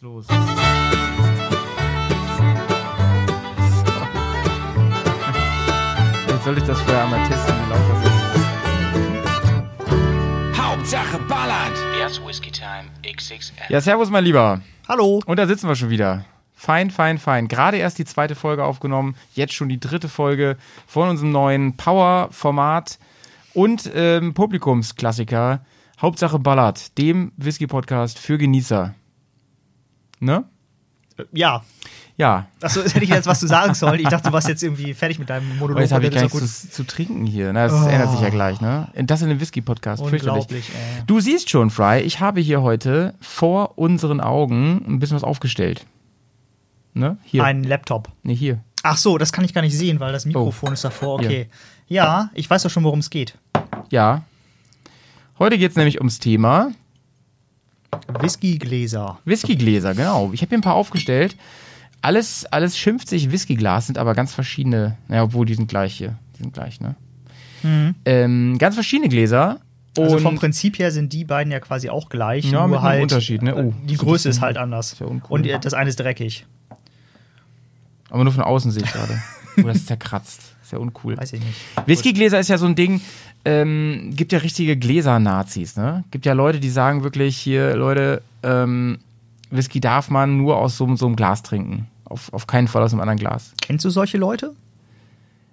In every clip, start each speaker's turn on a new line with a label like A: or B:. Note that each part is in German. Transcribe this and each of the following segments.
A: Los. Jetzt sollte ich das vorher einmal testen, wie laut das ist.
B: Hauptsache Ballern. Erst Whiskey Time XXL.
A: Ja, servus, mein Lieber.
C: Hallo.
A: Und da sitzen wir schon wieder. Fein, fein, fein. Gerade erst die zweite Folge aufgenommen, jetzt schon die dritte Folge von unserem neuen Power-Format und ähm, Publikumsklassiker Hauptsache Ballert, dem Whisky-Podcast für Genießer. Ne?
C: Ja.
A: Ja.
C: Achso, hätte ich jetzt was zu sagen sollen. Ich dachte, du warst jetzt irgendwie fertig mit deinem Monolog.
A: Oh, jetzt habe ich gar nichts zu, zu trinken hier. Na, das
C: Oh.
A: ändert sich ja gleich, ne? Das in einem Whisky-Podcast.
C: Unglaublich, ey.
A: Du siehst schon, Fry, ich habe hier heute vor unseren Augen ein bisschen was aufgestellt. Ne? Hier.
C: Ein Laptop.
A: Nee, hier.
C: Ach so, das kann ich gar nicht sehen, weil das Mikrofon ist davor. Okay. Ja, ich weiß doch schon, worum es geht.
A: Ja. Heute geht es nämlich ums Thema
C: Whiskygläser.
A: Whiskygläser, genau. Ich habe hier ein paar aufgestellt. Alles, alles schimpft sich Whiskyglas, sind aber ganz verschiedene. Naja, obwohl die sind gleich hier. Die sind gleich, ne? Ähm, ganz verschiedene Gläser. Und
C: Also vom Prinzip her sind die beiden ja quasi auch gleich.
A: Ja,
C: nur halt
A: Unterschied, ne? Oh,
C: die Größe ist halt anders.
A: ja.
C: Und äh, das eine ist dreckig.
A: aber nur von außen sehe ich gerade. Oh, das ist zerkratzt. Ist ja uncool.
C: Weiß ich nicht.
A: Whiskygläser ist ja so ein Ding, ähm, gibt ja richtige Gläser-Nazis, ne? Gibt ja Leute, die sagen wirklich hier, Leute, ähm, Whisky darf man nur aus so, so einem Glas trinken. Auf, auf keinen Fall aus einem anderen Glas.
C: Kennst du solche Leute?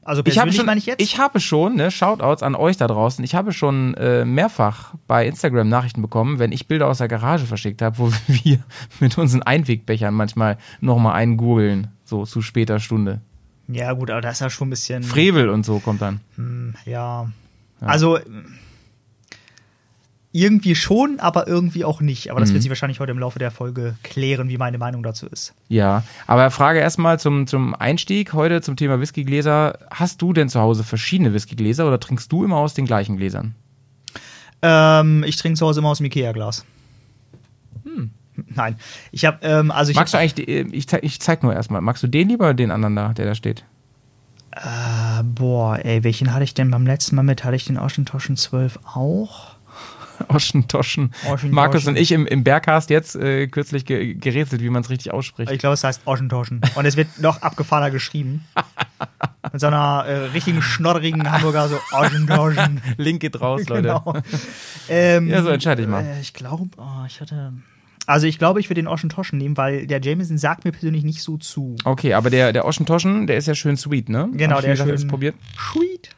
C: Also
A: Ich habe schon,
C: meine ich jetzt?
A: ich habe schon, ne, Shoutouts an euch da draußen, ich habe schon äh, mehrfach bei Instagram Nachrichten bekommen, wenn ich Bilder aus der Garage verschickt habe, wo wir mit unseren Einwegbechern manchmal nochmal einen gurgeln, so zu später Stunde.
C: Ja gut, aber das ist ja schon ein bisschen...
A: Frevel und so kommt dann.
C: Ja. Also irgendwie schon, aber irgendwie auch nicht. Aber das
A: Mhm.
C: wird sich wahrscheinlich heute im Laufe der Folge klären, wie meine Meinung dazu ist.
A: Ja, aber Frage erstmal zum, zum Einstieg heute zum Thema Whiskygläser. Hast du denn zu Hause verschiedene Whiskygläser oder trinkst du immer aus den gleichen Gläsern?
C: Ähm, ich trinke zu Hause immer aus dem Ikea-Glas. Nein, ich habe ähm, also ich.
A: Magst du eigentlich, die, äh, ich, zeig, ich zeig nur erstmal, magst du den lieber oder den anderen da, der da steht?
C: äh, boah, ey, welchen hatte ich denn beim letzten Mal mit? Hatte ich den Oschentoschen 12 auch?
A: Oschentoschen.
C: Oschentoschen.
A: Markus und ich im, im Bergcast jetzt äh, kürzlich ge gerätselt, wie man es richtig ausspricht.
C: Ich glaube, es heißt Oschentoschen. Und es wird noch abgefahrener geschrieben. Mit so einer äh, richtigen schnodderigen Hamburger, so Oschentoschen.
A: Link geht raus, Leute.
C: Genau. Ähm,
A: Ja, so entscheide ich mal.
C: Äh, ich glaube, oh, ich hatte. Also ich glaube, ich würde den Oschentoschen nehmen, weil der Jameson sagt mir persönlich nicht so zu.
A: Okay, aber der, der Oschentoschen, der ist ja schön sweet, ne?
C: Genau, der
A: gesagt,
C: schön-
A: probiert.
C: Sweet.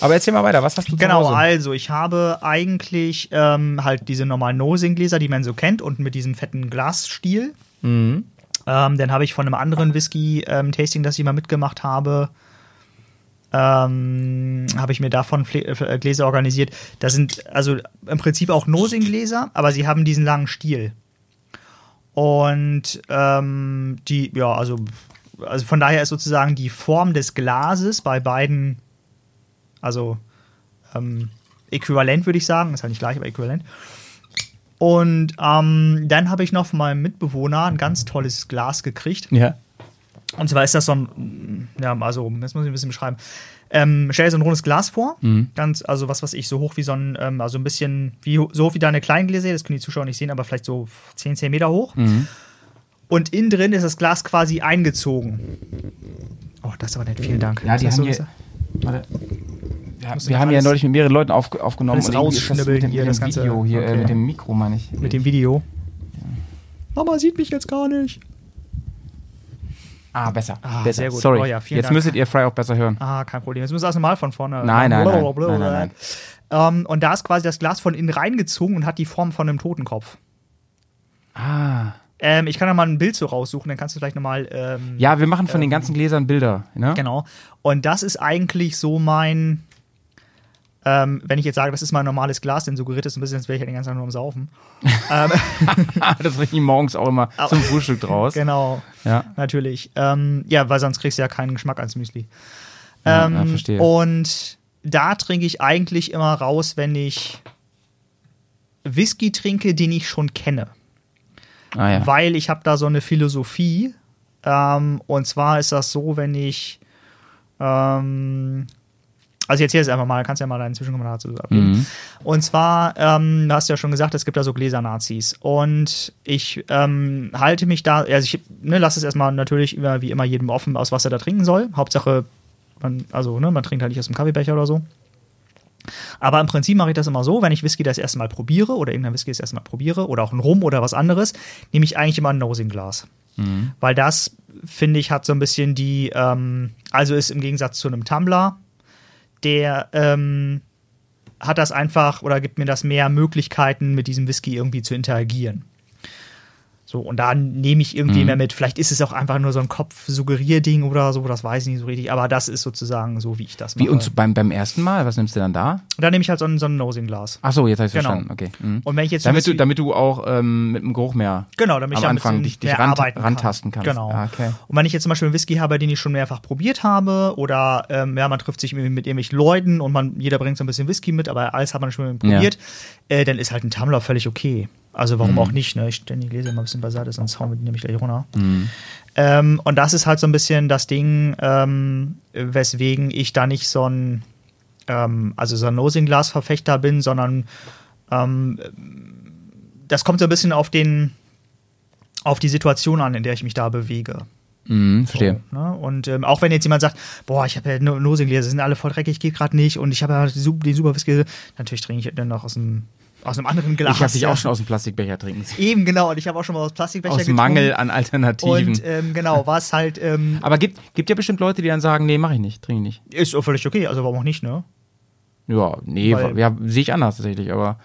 A: Aber erzähl mal weiter, was hast du
C: Genau, also ich habe eigentlich ähm, halt diese normalen Nosing-Gläser, die man so kennt, und mit diesem fetten Glasstiel.
A: Mhm.
C: Ähm, dann habe ich von einem anderen Whisky-Tasting, das ich mal mitgemacht habe, ähm, habe ich mir davon Fle äh, Gläser organisiert. Das sind also im Prinzip auch Nosing-Gläser, aber sie haben diesen langen Stiel. Und ähm, die, ja, also, also von daher ist sozusagen die Form des Glases bei beiden, also ähm, äquivalent, würde ich sagen. Ist halt nicht gleich, aber äquivalent. Und ähm, dann habe ich noch von meinem Mitbewohner ein ganz tolles Glas gekriegt.
A: Ja.
C: Und zwar ist das so ein, ja, also, das muss ich ein bisschen beschreiben. Ähm, stell dir so ein rundes Glas vor, ganz, also was weiß ich, so hoch wie so ein, ähm, also ein bisschen, wie, so hoch wie deine kleinen Gläser, das können die Zuschauer nicht sehen, aber vielleicht so 10 cm hoch. Und innen drin ist das Glas quasi eingezogen. Oh, das ist aber nett, vielen Dank.
A: Ja, die haben
C: so
A: hier. Warte. Wir,
C: Musst
A: wir haben ja neulich mit mehreren Leuten auf, aufgenommen.
C: alles
A: das mit dem,
C: hier,
A: mit
C: das
A: dem
C: Ganze.
A: Video hier, äh,
C: Okay.
A: mit dem Mikro, meine ich.
C: Mit dem Video. Mama sieht mich jetzt gar nicht.
A: Ah, besser.
C: Ah,
A: besser.
C: sehr gut.
A: Sorry.
C: Oh ja,
A: Jetzt
C: Dank.
A: müsstet ihr Fry auch besser hören.
C: Ah, kein Problem. Jetzt müssen wir das normal von vorne.
A: Nein, nein, nein.
C: Blablabla.
A: Nein, nein,
C: Ähm, und da ist quasi das Glas von innen reingezogen und hat die Form von einem Totenkopf.
A: Ah.
C: Ähm, ich kann da mal ein Bild so raussuchen, dann kannst du vielleicht nochmal. Ähm,
A: Ja, wir machen von den ganzen Gläsern Bilder. Ne?
C: Genau. Und das ist eigentlich so mein. Ähm, wenn ich jetzt sage, das ist mein normales Glas, denn suggeriert es ein bisschen, als wäre ich ja den ganzen Tag nur am Saufen. ähm,
A: das bringe ich morgens auch immer zum Frühstück draus.
C: genau,
A: Ja.
C: natürlich. Ähm, ja, weil sonst kriegst du ja keinen Geschmack ans Müsli.
A: Ja,
C: Ähm,
A: ja, verstehe.
C: Und da trinke ich eigentlich immer raus, wenn ich Whisky trinke, den ich schon kenne.
A: Ah, ja.
C: Weil ich habe da so eine Philosophie. Ähm, und zwar ist das so, wenn ich ähm, Also ich erzähle es einfach mal, kannst ja mal deinen Zwischenkommentar dazu abgeben.
A: Mhm.
C: Und zwar, ähm, du hast ja schon gesagt, es gibt da so Gläser-Nazis. Und ich ähm, halte mich da, also ich ne, lasse es erstmal natürlich immer, wie immer jedem offen, aus was er da trinken soll. Hauptsache, man, also ne, man trinkt halt nicht aus dem Kaffeebecher oder so. Aber im Prinzip mache ich das immer so, wenn ich Whisky das erste Mal probiere oder irgendein Whisky das erste Mal probiere oder auch ein Rum oder was anderes, nehme ich eigentlich immer ein Nosing-Glas. Weil das, finde ich, hat so ein bisschen die, ähm, also ist im Gegensatz zu einem Tumbler, der ähm, hat das einfach oder gibt mir das mehr Möglichkeiten, mit diesem Whisky irgendwie zu interagieren. So, und da nehme ich irgendwie
A: Mhm.
C: mehr mit. Vielleicht ist es auch einfach nur so ein Kopf-Suggerierding oder so, das weiß ich nicht so richtig, aber das ist sozusagen so, wie ich das mache.
A: Wie, und beim, beim ersten Mal, was nimmst du dann da?
C: Da nehme ich halt so ein, so ein Nosing-Glas.
A: Ach so, jetzt habe ich
C: Genau.
A: verstanden. Okay. Mhm.
C: Und wenn ich jetzt
A: damit, du, damit du auch ähm, mit dem Geruch mehr
C: Genau, damit ich
A: am
C: damit
A: Anfang dich, dich ran, rantasten kannst.
C: Genau.
A: Ah, okay.
C: Und wenn ich jetzt zum Beispiel einen Whisky habe, den ich schon mehrfach probiert habe, oder ähm, ja, man trifft sich mit, mit irgendwelchen Leuten und man, jeder bringt so ein bisschen Whisky mit, aber alles hat man schon probiert, äh, dann ist halt ein Tumbler völlig okay. Also warum auch nicht, ne? Ich stelle die Gläser mal ein bisschen beiseite, sonst hauen wir die nämlich gleich runter. Ähm, und das ist halt so ein bisschen das Ding, ähm, weswegen ich da nicht so ein, ähm, also so ein Nosing-Glas-Verfechter bin, sondern ähm, das kommt so ein bisschen auf den, auf die Situation an, in der ich mich da bewege.
A: Mhm, verstehe.
C: So, ne? Und ähm, auch wenn jetzt jemand sagt, boah, ich habe ja Nosingläser, sind alle voll dreckig, geht gerade nicht und ich habe ja die, Su- die super Whisky, natürlich trinke ich dann noch aus einem, aus einem anderen Glas.
A: Ich habe dich
C: ja.
A: auch schon aus dem Plastikbecher trinken sehen.
C: Eben, genau, und ich habe auch schon mal aus Plastikbecher
A: Aus
C: getrunken.
A: Mangel an Alternativen.
C: Und ähm, genau, war es halt, ähm,
A: Aber gibt, gibt ja bestimmt Leute, die dann sagen, nee, mache ich nicht, trinke ich nicht.
C: ist auch völlig okay, also warum auch nicht, ne?
A: Ja, nee,
C: Weil-
A: ja, sehe ich anders tatsächlich, aber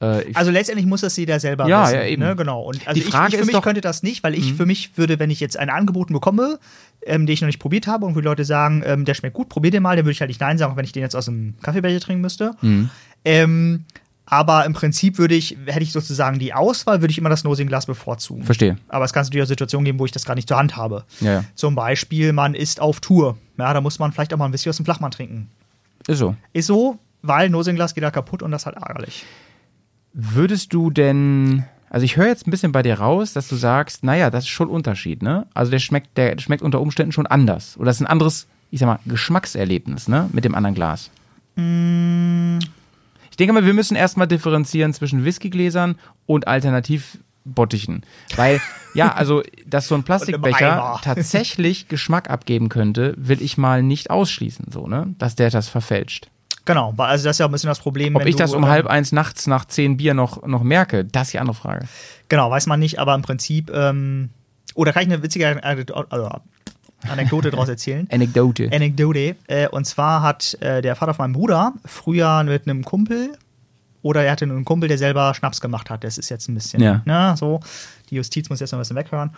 A: äh,
C: Also letztendlich muss das jeder selber
A: Ja,
C: wissen.
A: ja, eben.
C: Ne? Genau. Und also
A: Die Frage
C: ich, ich für mich
A: doch- Mhm.
C: könnte das nicht, weil ich für mich würde, wenn ich jetzt ein Angebot bekomme, ähm, den ich noch nicht probiert habe und wo Leute sagen, ähm, der schmeckt gut, probier den mal, dann würde ich halt nicht Nein sagen, auch wenn ich den jetzt aus einem Kaffeebecher trinken müsste.
A: Mhm.
C: Ähm, aber im Prinzip würde ich, hätte ich sozusagen die Auswahl, würde ich immer das Nosing-Glas bevorzugen.
A: verstehe.
C: Aber es kann natürlich auch Situationen geben, wo ich das gar nicht zur Hand habe.
A: Ja, ja.
C: Zum Beispiel, man ist auf Tour. Ja, da muss man vielleicht auch mal ein bisschen aus dem Flachmann trinken.
A: Ist so.
C: Ist so, weil Nosing-Glas geht da kaputt und das ist halt ärgerlich.
A: Würdest du denn, also ich höre jetzt ein bisschen bei dir raus, dass du sagst, naja, das ist schon ein Unterschied, ne? Also der schmeckt, der schmeckt unter Umständen schon anders. Oder das ist ein anderes, ich sag mal, Geschmackserlebnis, ne? Mit dem anderen Glas. Ich denke mal, wir müssen erstmal differenzieren zwischen Whiskygläsern und Alternativbottichen. Weil, ja, also, dass so ein Plastikbecher tatsächlich Geschmack abgeben könnte, will ich mal nicht ausschließen, so, ne? Dass der das verfälscht.
C: Genau, weil also das ist ja ein bisschen das Problem.
A: Ob ich das um
C: ähm,
A: halb eins nachts nach zehn Bier noch, noch merke, das ist die andere Frage.
C: Genau, weiß man nicht, aber im Prinzip. Ähm, oder kann ich eine witzige also Anekdote daraus erzählen?
A: Anekdote.
C: Anekdote. Äh, und zwar hat äh, der Vater von meinem Bruder früher mit einem Kumpel oder er hatte einen Kumpel, der selber Schnaps gemacht hat. Das ist jetzt ein bisschen,
A: Ja.
C: ne, so. Die Justiz muss jetzt noch ein bisschen weghören.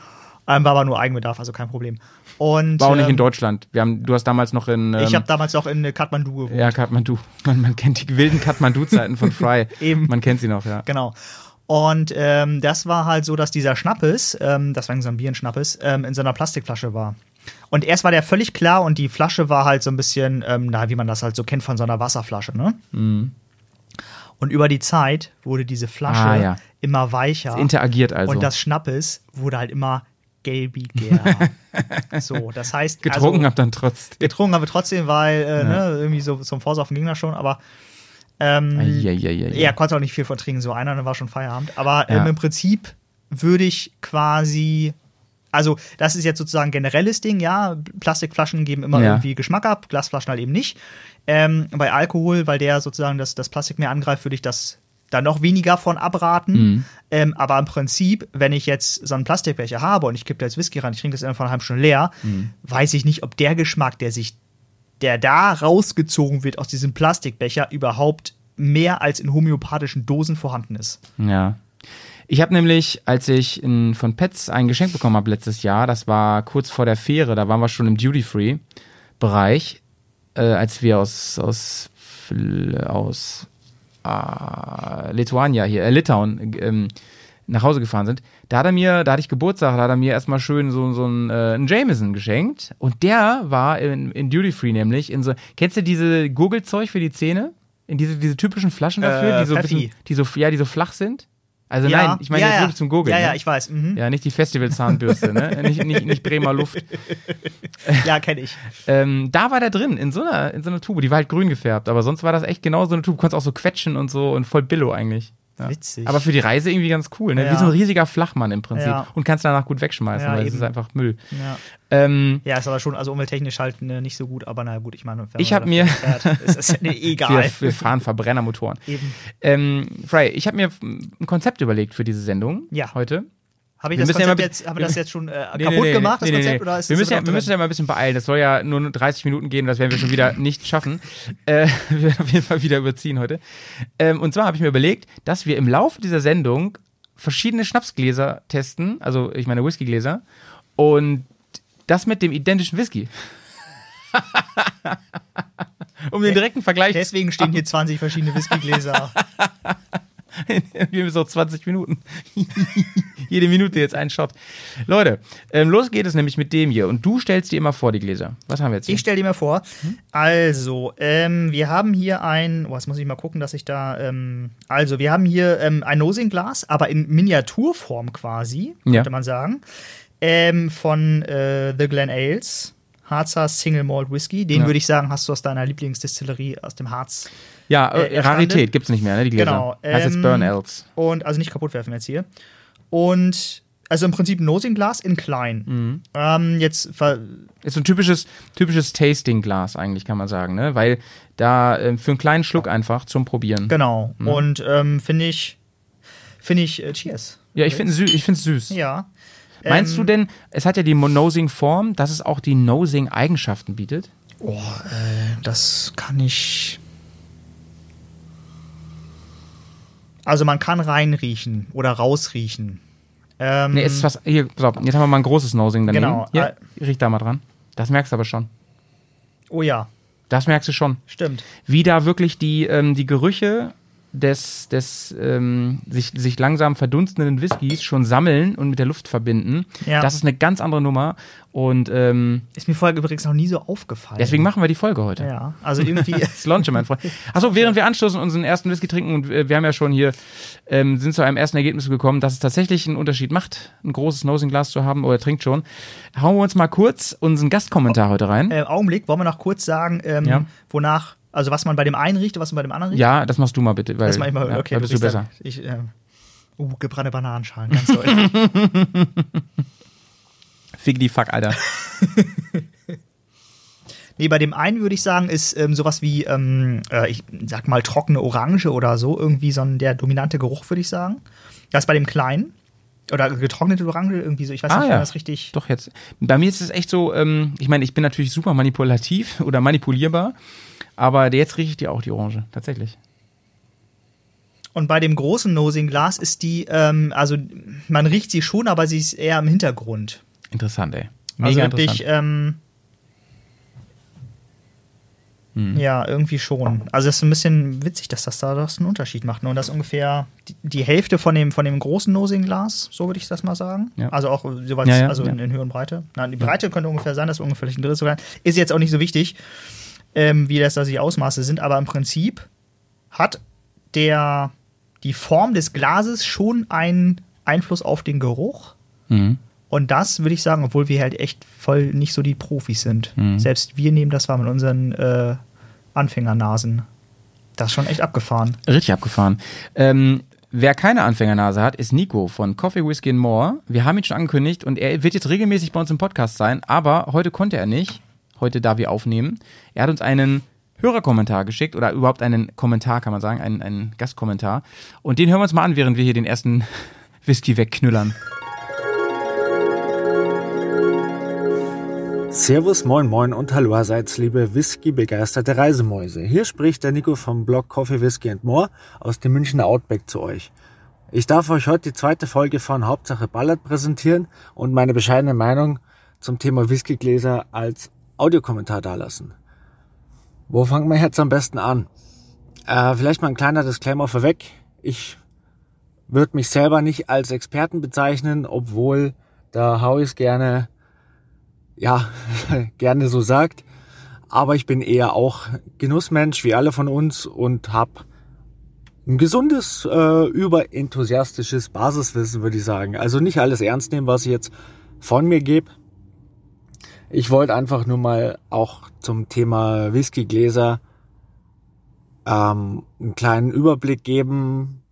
C: Ähm, war aber nur Eigenbedarf, also kein Problem. Und,
A: War auch nicht in
C: ähm,
A: Deutschland. Wir haben, du hast damals noch in. Ähm,
C: Ich habe damals auch in Kathmandu gewohnt.
A: ja, Kathmandu. Man, man kennt die wilden Kathmandu-Zeiten von Fry.
C: Eben.
A: Man kennt sie noch, ja.
C: Genau. Und ähm, das war halt so, dass dieser Schnappes, ähm, das war so ein Bierenschnappes, ähm, in so einer Plastikflasche war. Und erst war der völlig klar und die Flasche war halt so ein bisschen, ähm, na, wie man das halt so kennt von so einer Wasserflasche, ne?
A: Mhm.
C: Und über die Zeit wurde diese Flasche
A: Ah, ja.
C: immer weicher.
A: Es interagiert also.
C: Und das Schnappes wurde halt immer gelbiger. so, das heißt.
A: Getrunken
C: also,
A: hab dann trotzdem.
C: Getrunken haben wir trotzdem, weil äh, ne, irgendwie so zum Vorsaufen ging das schon, aber ähm,
A: Eieieiei.
C: er konnte auch nicht viel von trinken, so einer, dann war schon Feierabend. Aber
A: Ja.
C: ähm, im Prinzip würde ich quasi, also das ist jetzt sozusagen ein generelles Ding, ja, Plastikflaschen geben immer
A: Ja.
C: irgendwie Geschmack ab, Glasflaschen halt eben nicht. Ähm, bei Alkohol, weil der sozusagen das, das Plastik mehr angreift, würde ich das da noch weniger von abraten.
A: Mhm.
C: Ähm, aber im Prinzip, wenn ich jetzt so einen Plastikbecher habe und ich kippe da jetzt Whisky rein, ich trinke das innerhalb von einer halben Stunde leer,
A: Mhm.
C: weiß ich nicht, ob der Geschmack, der sich, der da rausgezogen wird aus diesem Plastikbecher, überhaupt mehr als in homöopathischen Dosen vorhanden ist.
A: Ja. Ich habe nämlich, als ich in, von Pets ein Geschenk bekommen habe letztes Jahr, das war kurz vor der Fähre, da waren wir schon im Duty-Free-Bereich, äh, als wir aus, aus, aus äh, Lithuania hier, äh, Litauen, ähm, nach Hause gefahren sind. Da hat er mir, da hatte ich Geburtstag, da hat er mir erstmal schön so, so einen, äh, einen Jameson geschenkt. Und der war in, in Duty Free nämlich in so, kennst du diese Gurgelzeug für die Zähne? In diese, diese typischen Flaschen dafür,
C: Äh,
A: die so bisschen, die so, ja, die so flach sind? Also
C: Ja,
A: nein, ich meine
C: ja,
A: jetzt wirklich zum Gurgeln.
C: Ja, ja,
A: ne?
C: ich weiß. Mhm.
A: Ja, nicht die Festivalzahnbürste, ne? nicht, nicht, nicht Bremer Luft.
C: Ja, kenne ich.
A: Ähm, da war der drin, in so, einer, in so einer Tube. Die war halt grün gefärbt, aber sonst war das echt genau so eine Tube. Du konntest auch so quetschen und so und voll Billo eigentlich. Ja.
C: Witzig.
A: Aber für die Reise irgendwie ganz cool, ne? Wie
C: Ja.
A: so ein riesiger Flachmann im Prinzip.
C: Ja.
A: Und kannst danach gut wegschmeißen, weil es
C: eben.
A: ist einfach Müll.
C: Ja.
A: Ähm,
C: ja, ist aber schon, also umwelttechnisch halt ne, nicht so gut, aber naja, gut, ich meine,
A: Ich
C: man
A: hab
C: dafür
A: mir-
C: fährt, ist das ne, egal.
A: wir, wir fahren Verbrennermotoren.
C: Eben.
A: Ähm, Fry, ich habe mir ein Konzept überlegt für diese Sendung
C: Ja.
A: heute.
C: Habe ich
A: Wir
C: das
A: ja
C: Konzept
A: mal-
C: jetzt, haben wir das jetzt schon äh,
A: Nee,
C: kaputt
A: nee,
C: gemacht,
A: nee,
C: das Konzept? Oder ist
A: wir, müssen ja, wir müssen ja mal ein bisschen beeilen. Das soll ja nur 30 Minuten gehen. Das werden wir schon wieder nicht schaffen. Äh, wir werden auf jeden Fall wieder überziehen heute. Ähm, und zwar habe ich mir überlegt, dass wir im Laufe dieser Sendung verschiedene Schnapsgläser testen. Also, ich meine Whiskygläser. Und das mit dem identischen Whisky. um den direkten Vergleich
C: Deswegen stehen hier 20 verschiedene Whiskygläser.
A: Wir haben so 20 Minuten. Jede Minute jetzt ein Shot. Leute, ähm, los geht es nämlich mit dem hier. Und du stellst dir immer vor, die Gläser. Was haben wir jetzt hier?
C: Ich stelle dir mal vor. Also, ähm, wir haben hier ein, oh, jetzt muss ich mal gucken, dass ich da, ähm, also wir haben hier ähm, ein Nosing-Glas, aber in Miniaturform quasi,
A: Ja.
C: könnte man sagen, ähm, von äh, The Glen Ales. Harzer Single Malt Whisky. Den
A: Ja.
C: würde ich sagen, hast du aus deiner Lieblingsdistillerie aus dem Harz.
A: ja,
C: äh,
A: äh. Rarität gibt's nicht mehr, ne? Die Gläser.
C: Genau,
A: Heißt jetzt
C: ähm,
A: Burn Else.
C: Und also nicht kaputt werfen jetzt hier. Und also im Prinzip Nosing-Glas in klein.
A: Mhm.
C: Ähm, jetzt
A: Ist so ein typisches, typisches Tasting-Glas eigentlich, kann man sagen, ne? Weil da ähm, für einen kleinen Schluck einfach zum Probieren.
C: genau.
A: Mhm.
C: Und ähm, finde ich, finde ich, äh, cheers.
A: Ja, ich finde find's süß.
C: Ja.
A: Meinst
C: Ähm,
A: du denn, es hat ja die Nosing-Form, dass es auch die Nosing-Eigenschaften bietet?
C: Oh, äh, das kann ich. Also man kann reinriechen oder rausriechen. Ähm,
A: Nee, ist was. Hier, pass auf, jetzt haben wir mal ein großes Nosing daneben.
C: Genau,
A: Hier, riech da mal dran. Das merkst du aber schon.
C: oh ja,
A: Das merkst du schon.
C: stimmt.
A: Wie da wirklich die, ähm, die Gerüche des, des ähm, sich, sich langsam verdunstenden Whiskys schon sammeln und mit der Luft verbinden.
C: Ja.
A: Das ist eine ganz andere Nummer. Und ähm,
C: Ist mir vorher übrigens noch nie so aufgefallen.
A: deswegen machen wir die Folge heute.
C: Ja, also irgendwie.
A: Das Launche, mein Freund. Achso, während wir anstoßen und unseren ersten Whisky trinken und äh, wir haben ja schon hier, ähm, sind zu einem ersten Ergebnis gekommen, dass es tatsächlich einen Unterschied macht, ein großes Nosing-Glas zu haben oder trinkt schon. Hauen wir uns mal kurz unseren Gastkommentar heute rein.
C: äh, Augenblick, wollen wir noch kurz sagen, ähm,
A: Ja.
C: wonach, also was man bei dem einen riecht und was man bei dem anderen riecht?
A: Ja, das machst du mal bitte. Weil,
C: Das mach ich mal,
A: ja,
C: okay,
A: da bist du besser.
C: dann- Ich, äh, uh, gebrannte Bananenschalen, ganz toll.
A: Fick die Fuck, Alter.
C: nee, bei dem einen würde ich sagen, ist ähm, sowas wie, ähm, äh, ich sag mal, trockene Orange oder so, irgendwie so ein der dominante Geruch, würde ich sagen. Das ist bei dem kleinen. Oder getrocknete Orange, irgendwie so, ich weiß
A: Ah,
C: nicht,
A: ja.
C: man das richtig.
A: Doch jetzt. Bei mir ist es echt so, ähm, ich meine, ich bin natürlich super manipulativ oder manipulierbar, aber jetzt rieche ich die auch, die Orange, tatsächlich.
C: Und bei dem großen Nosing-Glas ist die, ähm, also man riecht sie schon, aber sie ist eher im Hintergrund.
A: Interessant, ey.
C: Also
A: Mega
C: wirklich,
A: interessant.
C: ähm,
A: Hm.
C: ja, irgendwie schon. Also es ist ein bisschen witzig, dass das da das einen Unterschied macht. ne? Und das ungefähr die, die Hälfte von dem, von dem großen Nosing-Glas, so würde ich das mal sagen.
A: Ja.
C: Also auch jeweils,
A: Ja, ja,
C: also in, in Höhe und Breite. Nein, die Breite könnte ungefähr sein, dass wir ungefähr ein Drittel sogar. Ist jetzt auch nicht so wichtig, ähm, wie das da die Ausmaße sind, aber im Prinzip hat der die Form des Glases schon einen Einfluss auf den Geruch.
A: Mhm.
C: Und das würde ich sagen, obwohl wir halt echt voll nicht so die Profis sind.
A: Mhm.
C: Selbst wir nehmen das wahr mit unseren äh, Anfängernasen. Das ist schon echt abgefahren.
A: Richtig abgefahren. Ähm, wer keine Anfängernase hat, ist Nico von Coffee, Whiskey and More. Wir haben ihn schon angekündigt und er wird jetzt regelmäßig bei uns im Podcast sein, aber heute konnte er nicht. Heute, da wir aufnehmen. Er hat uns einen Hörerkommentar geschickt oder überhaupt einen Kommentar, kann man sagen, einen, einen Gastkommentar. Und den hören wir uns mal an, während wir hier den ersten Whisky wegknüllern.
D: Servus, moin, moin und hallo allerseits, liebe Whisky-begeisterte Reisemäuse. Hier spricht der Nico vom Blog Coffee, Whisky and More aus dem Münchner Outback zu euch. Ich darf euch heute die zweite Folge von Hauptsache Ballard präsentieren und meine bescheidene Meinung zum Thema Whiskygläser als Audiokommentar dalassen. Wo fangen wir jetzt am besten an? Äh, vielleicht mal ein kleiner Disclaimer vorweg. Ich würde mich selber nicht als Experten bezeichnen, obwohl der Howie es gerne ja, gerne so sagt. Aber ich bin eher auch Genussmensch, wie alle von uns, und habe ein gesundes, äh, überenthusiastisches Basiswissen, würde ich sagen. Also nicht alles ernst nehmen, was ich jetzt von mir gebe. Ich wollte einfach nur mal auch zum Thema Whiskygläser ähm, einen kleinen Überblick geben,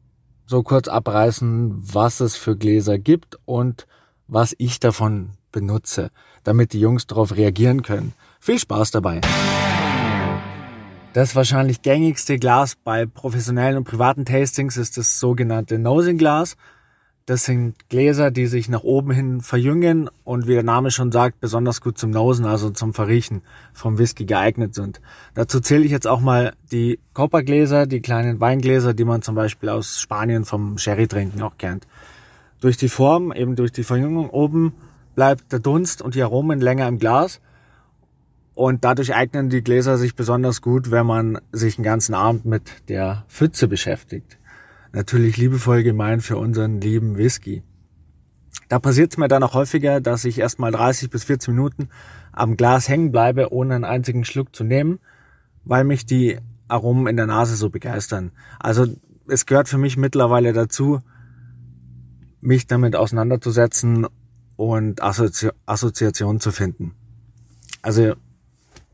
D: so kurz abreißen, was es für Gläser gibt und was ich davon benutze, damit die Jungs darauf reagieren können. Viel Spaß dabei! Das wahrscheinlich gängigste Glas bei professionellen und privaten Tastings ist das sogenannte Nosing Glas. Das sind Gläser, die sich nach oben hin verjüngen und wie der Name schon sagt, besonders gut zum Nosen, also zum Verriechen vom Whisky geeignet sind. Dazu zähle ich jetzt auch mal die Coppergläser, die kleinen Weingläser, die man zum Beispiel aus Spanien vom Sherry trinken auch kennt. Durch die Form, eben durch die Verjüngung oben, bleibt der Dunst und die Aromen länger im Glas. Und dadurch eignen die Gläser sich besonders gut, wenn man sich den ganzen Abend mit der Pfütze beschäftigt natürlich liebevoll gemeint für unseren lieben Whisky. Da passiert es mir dann auch häufiger, dass ich erstmal 30 bis 40 Minuten am Glas hängen bleibe, ohne einen einzigen Schluck zu nehmen, weil mich die Aromen in der Nase so begeistern. Also es gehört für mich mittlerweile dazu, mich damit auseinanderzusetzen und Assozi Assoziationen zu finden. Also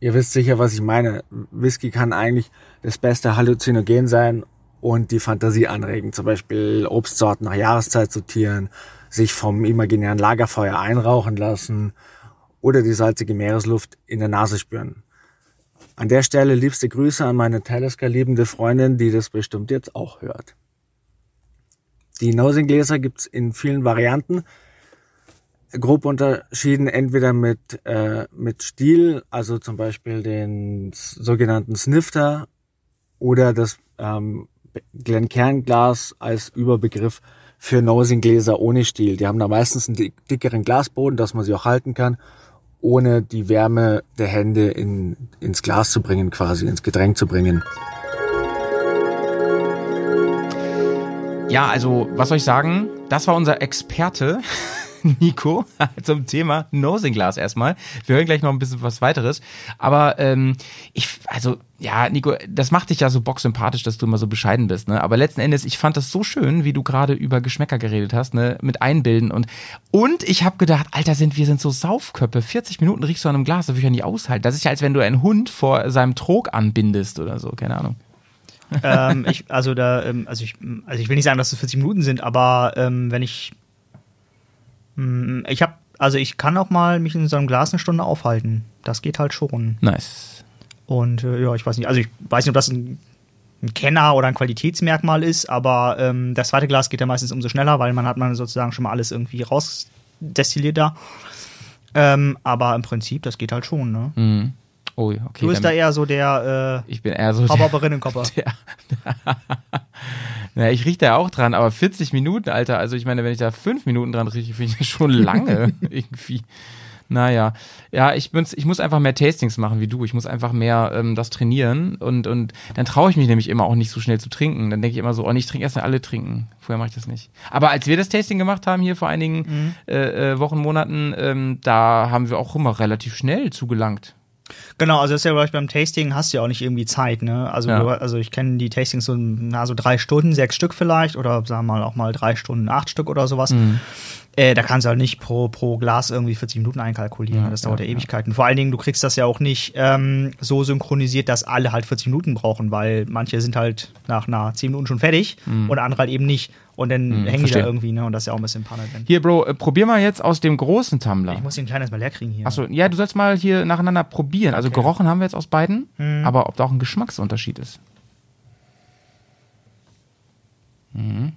D: ihr wisst sicher, was ich meine. Whisky kann eigentlich das beste Halluzinogen sein und die Fantasie anregen. Zum Beispiel Obstsorten nach Jahreszeit sortieren, sich vom imaginären Lagerfeuer einrauchen lassen oder die salzige Meeresluft in der Nase spüren. An der Stelle liebste Grüße an meine Talisker liebende Freundin, die das bestimmt jetzt auch hört. Die Nosing-Gläser gibt's in vielen Varianten. Grob unterschieden entweder mit, äh, mit Stiel, also zum Beispiel den sogenannten Snifter oder das ähm, Glencairn-Glas als Überbegriff für Nosing-Gläser ohne Stiel. Die haben da meistens einen dickeren Glasboden, dass man sie auch halten kann, ohne die Wärme der Hände in, ins Glas zu bringen, quasi ins Getränk zu bringen.
A: Ja, also, was soll ich sagen? Das war unser Experte Nico, zum Thema Nosing Glass erstmal. Wir hören gleich noch ein bisschen was weiteres. Aber ähm, ich, also ja, Nico, das macht dich ja so bocksympathisch, dass du immer so bescheiden bist, ne? Aber letzten Endes, ich fand das so schön, wie du gerade über Geschmäcker geredet hast, ne? Mit Einbilden und und ich habe gedacht, Alter, sind wir sind so Saufköppe. 40 Minuten riechst du an einem Glas, das würde ich ja nicht aushalten. Das ist ja, als wenn du einen Hund vor seinem Trog anbindest oder so, keine Ahnung.
C: ähm, ich, also da, ähm, also ich, also ich will nicht sagen, dass es 40 Minuten sind, aber ähm, wenn ich ich habe, also ich kann auch mal mich in so einem Glas eine Stunde aufhalten. Das geht halt schon.
A: Nice.
C: Und äh, ja, ich weiß nicht, also ich weiß nicht, ob das ein, ein Kenner oder ein Qualitätsmerkmal ist, aber ähm, das zweite Glas geht ja meistens umso schneller, weil man hat man sozusagen schon mal alles irgendwie rausdestilliert da. Ähm, aber im Prinzip, das geht halt schon, ne?
A: Mhm. Oh, okay.
C: Du bist da eher so der
A: äh, Ich bin eher so
C: Hauberberinnenkopper.
A: Der, der, ja, ich rieche da auch dran, aber 40 Minuten, Alter, also ich meine, wenn ich da fünf Minuten dran rieche, finde ich das schon lange irgendwie. Naja, ja, ich, bin's, ich muss einfach mehr Tastings machen wie du. Ich muss einfach mehr ähm, das trainieren und, und dann traue ich mich nämlich immer auch nicht so schnell zu trinken. Dann denke ich immer so, oh, ich trinke erst, wenn alle trinken. Vorher mache ich das nicht. Aber als wir das Tasting gemacht haben hier vor einigen mhm. äh, äh Wochen, Monaten, ähm, da haben wir auch immer relativ schnell zugelangt.
C: Genau, also das ist ja gleich beim Tasting hast du ja auch nicht irgendwie Zeit, ne? Also, ja. also ich kenne die Tastings so, na, so drei Stunden, sechs Stück vielleicht, oder sagen wir mal auch mal drei Stunden, acht Stück oder sowas. Mhm. Äh, da kannst du halt nicht pro, pro Glas irgendwie 40 Minuten einkalkulieren. Ja, das dauert ja, ja Ewigkeiten. Vor allen Dingen, du kriegst das ja auch nicht ähm, so synchronisiert, dass alle halt 40 Minuten brauchen, weil manche sind halt nach einer 10 Minuten schon fertig mhm. und andere halt eben nicht. Und dann mhm, hängen die da irgendwie, ne? Und das ist ja auch ein bisschen Panne.
A: Hier, Bro, äh, probier mal jetzt aus dem großen Tumbler.
C: Ich muss den kleinen erstmal leer kriegen hier.
A: Achso, ja, du sollst mal hier nacheinander probieren. Also okay. gerochen haben wir jetzt aus beiden, mhm. aber ob da auch ein Geschmacksunterschied ist. Mhm.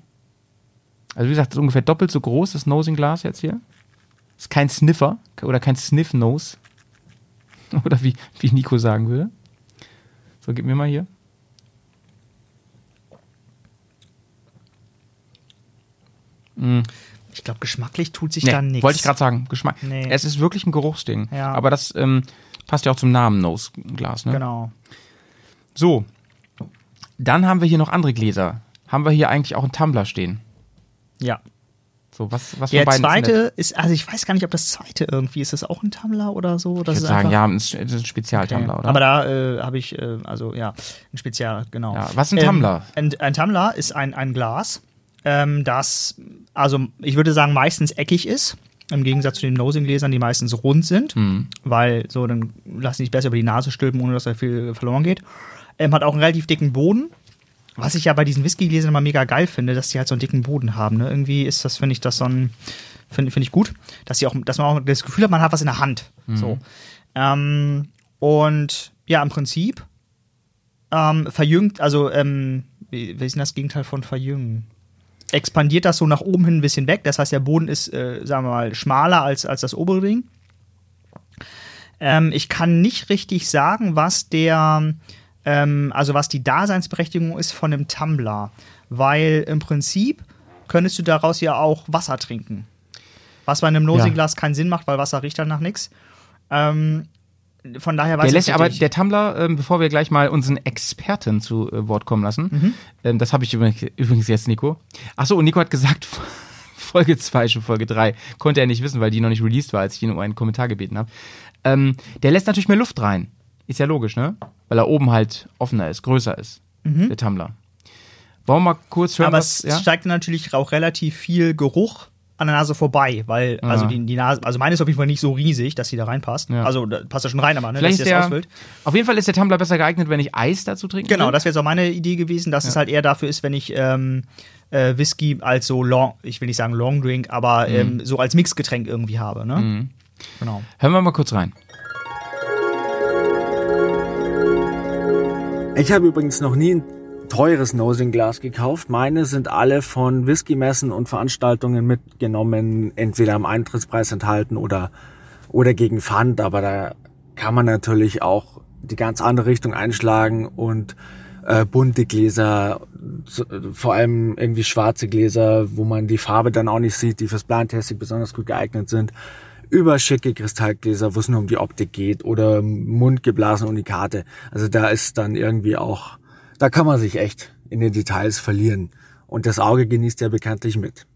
A: Also wie gesagt, das ist ungefähr doppelt so groß, das Nosing-Glas jetzt hier. Ist kein Sniffer oder kein Sniff-Nose. Oder wie, wie Nico sagen würde. So, gib mir mal hier.
C: Mm. Ich glaube, geschmacklich tut sich nee, da nichts.
A: Wollte ich gerade sagen. Geschmack. Nee. Es ist wirklich ein Geruchsding. Ja. Aber das ähm, passt ja auch zum Namen Nose-Glas, ne?
C: Genau.
A: So. Dann haben wir hier noch andere Gläser. Haben wir hier eigentlich auch einen Tumbler stehen?
C: Ja.
A: So, was, was
C: Der zweite
A: ist
C: ist, also ich weiß gar nicht, ob das zweite irgendwie ist. Das auch ein Tumblr oder so? Das
A: Ich
C: ist
A: würde sagen, ja, es ist ein Spezialtumbler,
C: Okay.
A: oder?
C: Aber da äh, habe ich, äh, also ja, ein Spezial, genau.
A: Ja, was ist ein Tumbler?
C: Ein, ein Tumbler ist ein, ein Glas, ähm, das, also ich würde sagen, meistens eckig ist. Im Gegensatz zu den Nosing-Gläsern, die meistens rund sind,
A: Mhm.
C: weil so dann lassen sich besser über die Nase stülpen, ohne dass da viel verloren geht. Ähm, hat auch einen relativ dicken Boden. Was ich ja bei diesen Whiskygläsern immer mega geil finde, dass die halt so einen dicken Boden haben. Ne? Irgendwie ist das, finde ich, das so ein, finde find ich gut, dass, die auch, dass man auch das Gefühl hat, man hat was in der Hand. So. Ähm, und ja, im Prinzip ähm, verjüngt, also ähm, wie, wie ist denn das Gegenteil von verjüngen? Expandiert das so nach oben hin ein bisschen weg. Das heißt, der Boden ist, äh, sagen wir mal, schmaler als, als das obere Ding. Ähm, ich kann nicht richtig sagen, was der, ähm, also was die Daseinsberechtigung ist von einem Tumbler. Weil im Prinzip könntest du daraus ja auch Wasser trinken. Was bei einem Nosing-Glas keinen Sinn macht, weil Wasser riecht dann nach nichts. Ähm, von daher weiß
A: Der lässt aber der Tumblr, ähm, bevor wir gleich mal unseren Experten zu äh, Wort kommen lassen,
C: Mhm.
A: ähm, das habe ich übrigens, jetzt, Nico. Achso, und Nico hat gesagt, Folge 2, schon Folge 3, konnte er nicht wissen, weil die noch nicht released war, als ich ihn um einen Kommentar gebeten habe. Ähm, der lässt natürlich mehr Luft rein. Ist ja logisch, ne? Weil er oben halt offener ist, größer ist, der Tumblr. Wollen wir mal kurz hören,
C: Mhm. Aber
A: was,
C: es steigt natürlich auch relativ viel Geruch an der Nase vorbei, weil, also die, die Nase, also meine ist auf jeden Fall nicht so riesig, dass sie da reinpasst.
A: Ja.
C: Also da passt ja schon rein, aber ne,
A: Vielleicht
C: dass sie das
A: der,
C: ausfüllt.
A: auf jeden Fall ist der Tumblr besser geeignet, wenn ich Eis dazu trinken
C: Genau,
A: will.
C: das wäre so meine Idee gewesen, dass es halt eher dafür ist, wenn ich ähm, äh, Whisky als so Long, ich will nicht sagen Long Drink, aber
A: Mhm.
C: ähm, so als Mixgetränk irgendwie habe, ne? Genau.
A: Hören wir mal kurz rein.
D: Ich habe übrigens noch nie ein teures Nosing-Glas gekauft. Meine sind alle von Whisky-Messen und Veranstaltungen mitgenommen, entweder am Eintrittspreis enthalten oder, oder gegen Pfand. Aber da kann man natürlich auch die ganz andere Richtung einschlagen und äh, bunte Gläser, so- vor allem irgendwie schwarze Gläser, wo man die Farbe dann auch nicht sieht, die fürs Blindtasting besonders gut geeignet sind, über schicke Kristallgläser, wo es nur um die Optik geht oder mundgeblasene Unikate. Also da ist dann irgendwie auch, da kann man sich echt in den Details verlieren. Und das Auge genießt ja bekanntlich mit.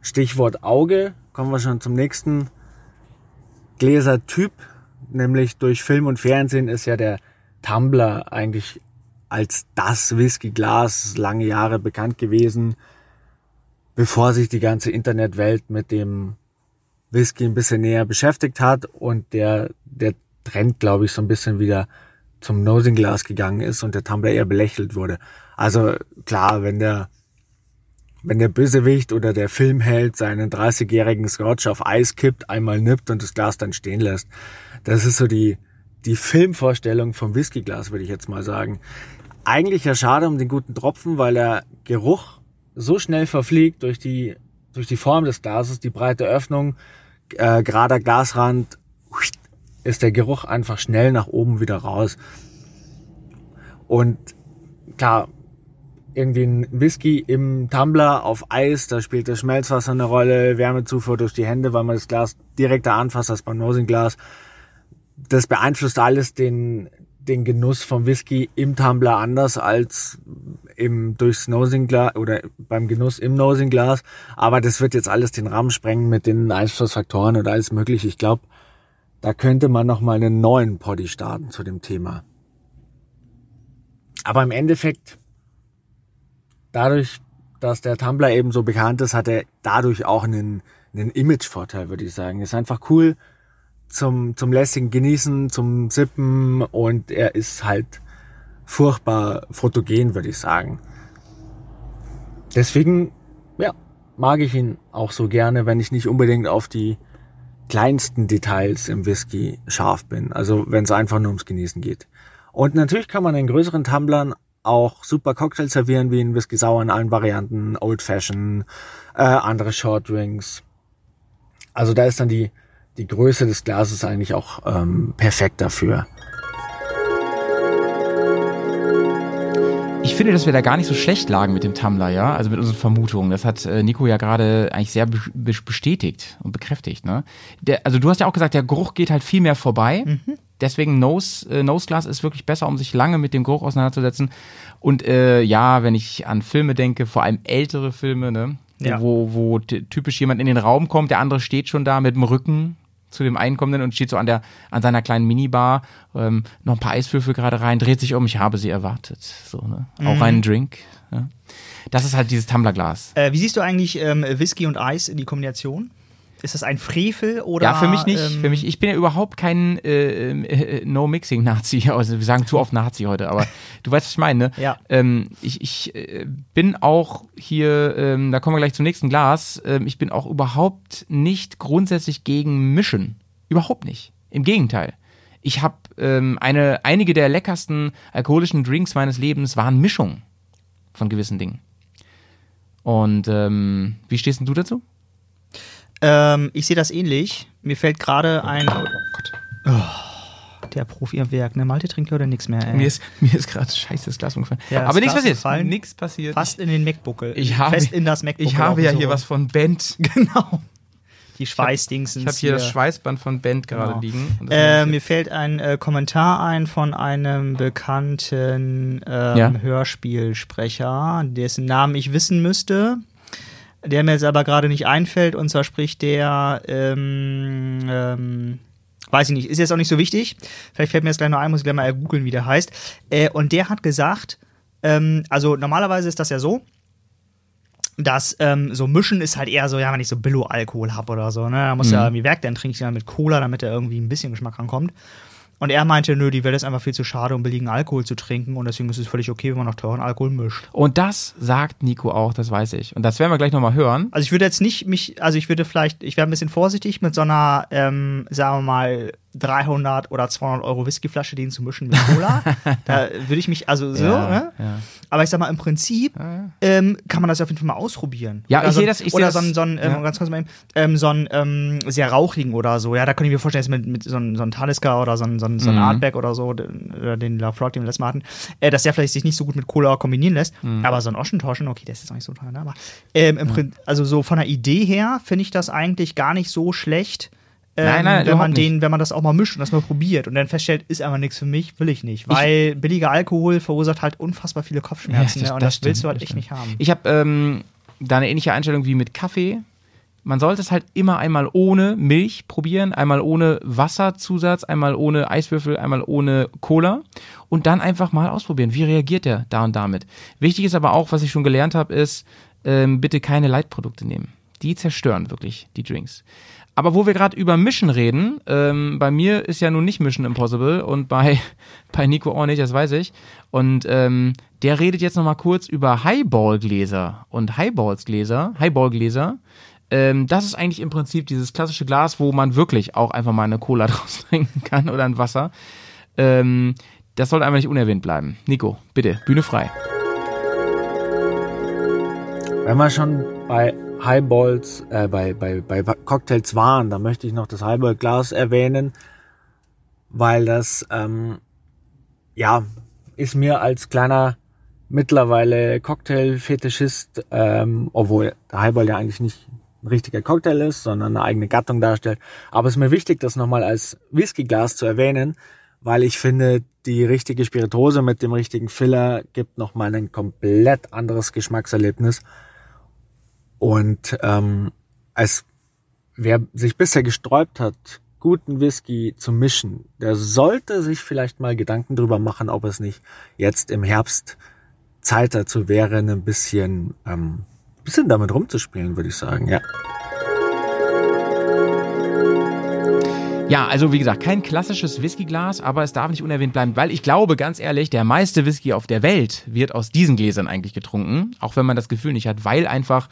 D: Stichwort Auge, kommen wir schon zum nächsten Gläsertyp, nämlich durch Film und Fernsehen ist ja der Tumbler eigentlich als das Whiskyglas lange Jahre bekannt gewesen, bevor sich die ganze Internetwelt mit dem Whisky ein bisschen näher beschäftigt hat und der, der Trend, glaube ich, so ein bisschen wieder zum Nosing Glass gegangen ist und der Tumbler eher belächelt wurde. Also klar, wenn der wenn der Bösewicht oder der Filmheld seinen 30-jährigen Scotch auf Eis kippt, einmal nippt und das Glas dann stehen lässt. Das ist so die, die Filmvorstellung vom Whiskyglas, würde ich jetzt mal sagen. Eigentlich ja schade um den guten Tropfen, weil der Geruch so schnell verfliegt durch die, durch die Form des Glases, die breite Öffnung, äh, gerader Glasrand, ist der Geruch einfach schnell nach oben wieder raus. Und klar, irgendwie ein Whisky im Tumbler auf Eis, da spielt das Schmelzwasser eine Rolle, Wärmezufuhr durch die Hände, weil man das Glas direkter anfasst als beim Nosing-Glas. Das beeinflusst alles den, den Genuss vom Whisky im Tumbler anders als im durchs Nosing-Glas oder beim Genuss im Nosing-Glas. Aber das wird jetzt alles den Rahmen sprengen mit den Einflussfaktoren und alles mögliche. Ich glaube, da könnte man noch mal einen neuen Poddy starten zu dem Thema. Aber im Endeffekt, dadurch, dass der Tumblr eben so bekannt ist, hat er dadurch auch einen, einen Image-Vorteil, würde ich sagen. Ist einfach cool zum, zum lässigen Genießen, zum Sippen und er ist halt furchtbar fotogen, würde ich sagen. Deswegen, ja, mag ich ihn auch so gerne, wenn ich nicht unbedingt auf die kleinsten Details im Whisky scharf bin. Also wenn es einfach nur ums Genießen geht. Und natürlich kann man in größeren Tumblern auch super Cocktails servieren, wie in Whisky Sauer in allen Varianten, Old Fashion, äh, andere Short Drinks. Also da ist dann die, die Größe des Glases eigentlich auch ähm, perfekt dafür.
A: Ich finde, dass wir da gar nicht so schlecht lagen mit dem Tumblr, ja, also mit unseren Vermutungen. Das hat äh, Nico ja gerade eigentlich sehr be be bestätigt und bekräftigt, ne? Der, also du hast ja auch gesagt, der Geruch geht halt viel mehr vorbei. Der deswegen Nose, äh, Nose Glass ist wirklich besser, um sich lange mit dem Geruch auseinanderzusetzen. Und äh, ja, wenn ich an Filme denke, vor allem ältere Filme, ne?
C: Ja.
A: Wo, wo typisch jemand in den Raum kommt, der andere steht schon da mit dem Rücken zu dem Einkommenden und steht so an der an seiner kleinen Minibar, ähm, noch ein paar Eiswürfel gerade rein, dreht sich um, ich habe sie erwartet. So, ne? Auch einen Drink. Ja. Das ist halt dieses Tumblerglas.
C: Äh, wie siehst du eigentlich ähm, Whisky und Eis in die Kombination? Ist das ein Frevel oder?
A: Ja, für mich nicht.
C: Ähm,
A: für mich, ich bin ja überhaupt kein äh, äh, No-Mixing-Nazi. Also wir sagen zu oft Nazi heute, aber du weißt, was ich meine. Ne?
C: Ja.
A: Ähm, ich ich äh, bin auch hier, ähm, da kommen wir gleich zum nächsten Glas. Ähm, ich bin auch überhaupt nicht grundsätzlich gegen Mischen. Überhaupt nicht. Im Gegenteil. Ich habe ähm, eine einige der leckersten alkoholischen Drinks meines Lebens waren Mischungen von gewissen Dingen. Und ähm, wie stehst denn du dazu?
C: Ähm, ich sehe das ähnlich. Mir fällt gerade ein.
A: Oh Gott.
C: Oh, der Profi am Werk, ne? Malte trinkt heute nichts mehr, ey.
A: Mir ist, mir ist gerade scheiße das Glas umgefallen.
C: Ja,
A: Aber nichts passiert.
C: gefallen.
A: Nichts passiert.
C: Fast in den MacBuckel.
A: Ich habe,
C: Fest in das MacBuckel.
A: ich habe ja
C: dem
A: hier was von Bent.
C: Genau. Die Schweißdingsens.
A: Ich habe hier das Schweißband von Bent gerade
C: Genau.
A: liegen.
C: Äh, mir fällt ein äh, Kommentar ein von einem bekannten ähm,
A: Ja?
C: Hörspielsprecher, dessen Namen ich wissen müsste, der mir jetzt aber gerade nicht einfällt. Und zwar spricht der, ähm, ähm, weiß ich nicht, ist jetzt auch nicht so wichtig. Vielleicht fällt mir das gleich noch ein, muss ich gleich mal googeln, wie der heißt. Äh, und der hat gesagt, ähm, also normalerweise ist das ja so, dass ähm, so mischen ist halt eher so, ja, wenn ich so Billo-Alkohol habe oder so, ne, da muss ja irgendwie Werk, dann trinke ich dann mit Cola, damit da irgendwie ein bisschen Geschmack rankommt. Und er meinte, nö, die Welt ist einfach viel zu schade, um billigen Alkohol zu trinken und deswegen ist es völlig okay, wenn man noch teuren Alkohol mischt.
A: Und das sagt Nico auch, das weiß ich. Und das werden wir gleich nochmal hören.
C: Also ich würde jetzt nicht mich, also ich würde vielleicht, ich wäre ein bisschen vorsichtig mit so einer, ähm, sagen wir mal, 300 oder 200 Euro Whiskyflasche, den zu mischen mit Cola. da würde ich mich, also so,
A: Ja,
C: ne?
A: ja.
C: Aber ich sag mal, im Prinzip ähm, kann man das auf jeden Fall mal ausprobieren.
A: Ja,
C: oder
A: ich
C: so,
A: sehe das- ich
C: Oder
A: das-
C: so einen, so einen ähm,
A: ja.
C: ganz kurz mal eben, ähm, so einen ähm, sehr rauchigen oder so. Ja, da könnte ich mir vorstellen, dass mit, mit so einem so einen Talisker oder so einem so so
A: Mhm.
C: Artback oder so, den, oder den Lafroig, den wir letztes Mal hatten, äh, dass der vielleicht sich nicht so gut mit Cola kombinieren lässt.
A: Mhm.
C: Aber so ein Oschentoschen, okay, der ist jetzt auch nicht so teuer, ne? aber ähm, im Prin- also so von der Idee her finde ich das eigentlich gar nicht so schlecht. Ähm,
A: Nein, nein,
C: wenn man
A: nicht.
C: den, wenn man das auch mal mischt und das mal probiert und dann feststellt, ist einfach nichts für mich, will ich nicht. Weil billiger Alkohol verursacht halt unfassbar viele Kopfschmerzen
A: Ja, das-
C: ne? und
A: das
C: das, willst
A: stimmt,
C: du halt echt
A: stimmt.
C: nicht haben.
A: Ich habe ähm, da eine ähnliche Einstellung wie mit Kaffee. Man sollte es halt immer einmal ohne Milch probieren, einmal ohne Wasserzusatz, einmal ohne Eiswürfel, einmal ohne Cola und dann einfach mal ausprobieren. Wie reagiert der da und damit? Wichtig ist aber auch, was ich schon gelernt habe, ist, ähm, bitte keine Leitprodukte nehmen. Die zerstören wirklich die Drinks. Aber wo wir gerade über Mischen reden, ähm, bei mir ist ja nun nicht Mission Impossible und bei, bei Nico auch nicht, das weiß ich. Und ähm, der redet jetzt nochmal kurz über Highball-Gläser und Highballs-Gläser, Highball-Gläser. Ähm, das ist eigentlich im Prinzip dieses klassische Glas, wo man wirklich auch einfach mal eine Cola draus trinken kann oder ein Wasser. Ähm, das sollte einfach nicht unerwähnt bleiben. Nico, bitte, Bühne frei.
D: Wenn wir schon bei Highballs, äh, bei, bei, bei Cocktails waren, dann möchte ich noch das Highball-Glas erwähnen, weil das, ähm, ja, ist mir als kleiner mittlerweile Cocktail-Fetischist, ähm, obwohl der Highball ja eigentlich nicht ein richtiger Cocktail ist, sondern eine eigene Gattung darstellt. Aber es ist mir wichtig, das nochmal als Whiskyglas zu erwähnen, weil ich finde, die richtige Spirituose mit dem richtigen Filler gibt nochmal ein komplett anderes Geschmackserlebnis. Und ähm, als wer sich bisher gesträubt hat, guten Whisky zu mischen, der sollte sich vielleicht mal Gedanken drüber machen, ob es nicht jetzt im Herbst Zeit dazu wäre, ein bisschen, ähm, bisschen damit rumzuspielen, würde ich sagen. Ja.
A: Ja, also wie gesagt, kein klassisches Whiskyglas, aber es darf nicht unerwähnt bleiben, weil ich glaube, ganz ehrlich, der meiste Whisky auf der Welt wird aus diesen Gläsern eigentlich getrunken, auch wenn man das Gefühl nicht hat, weil einfach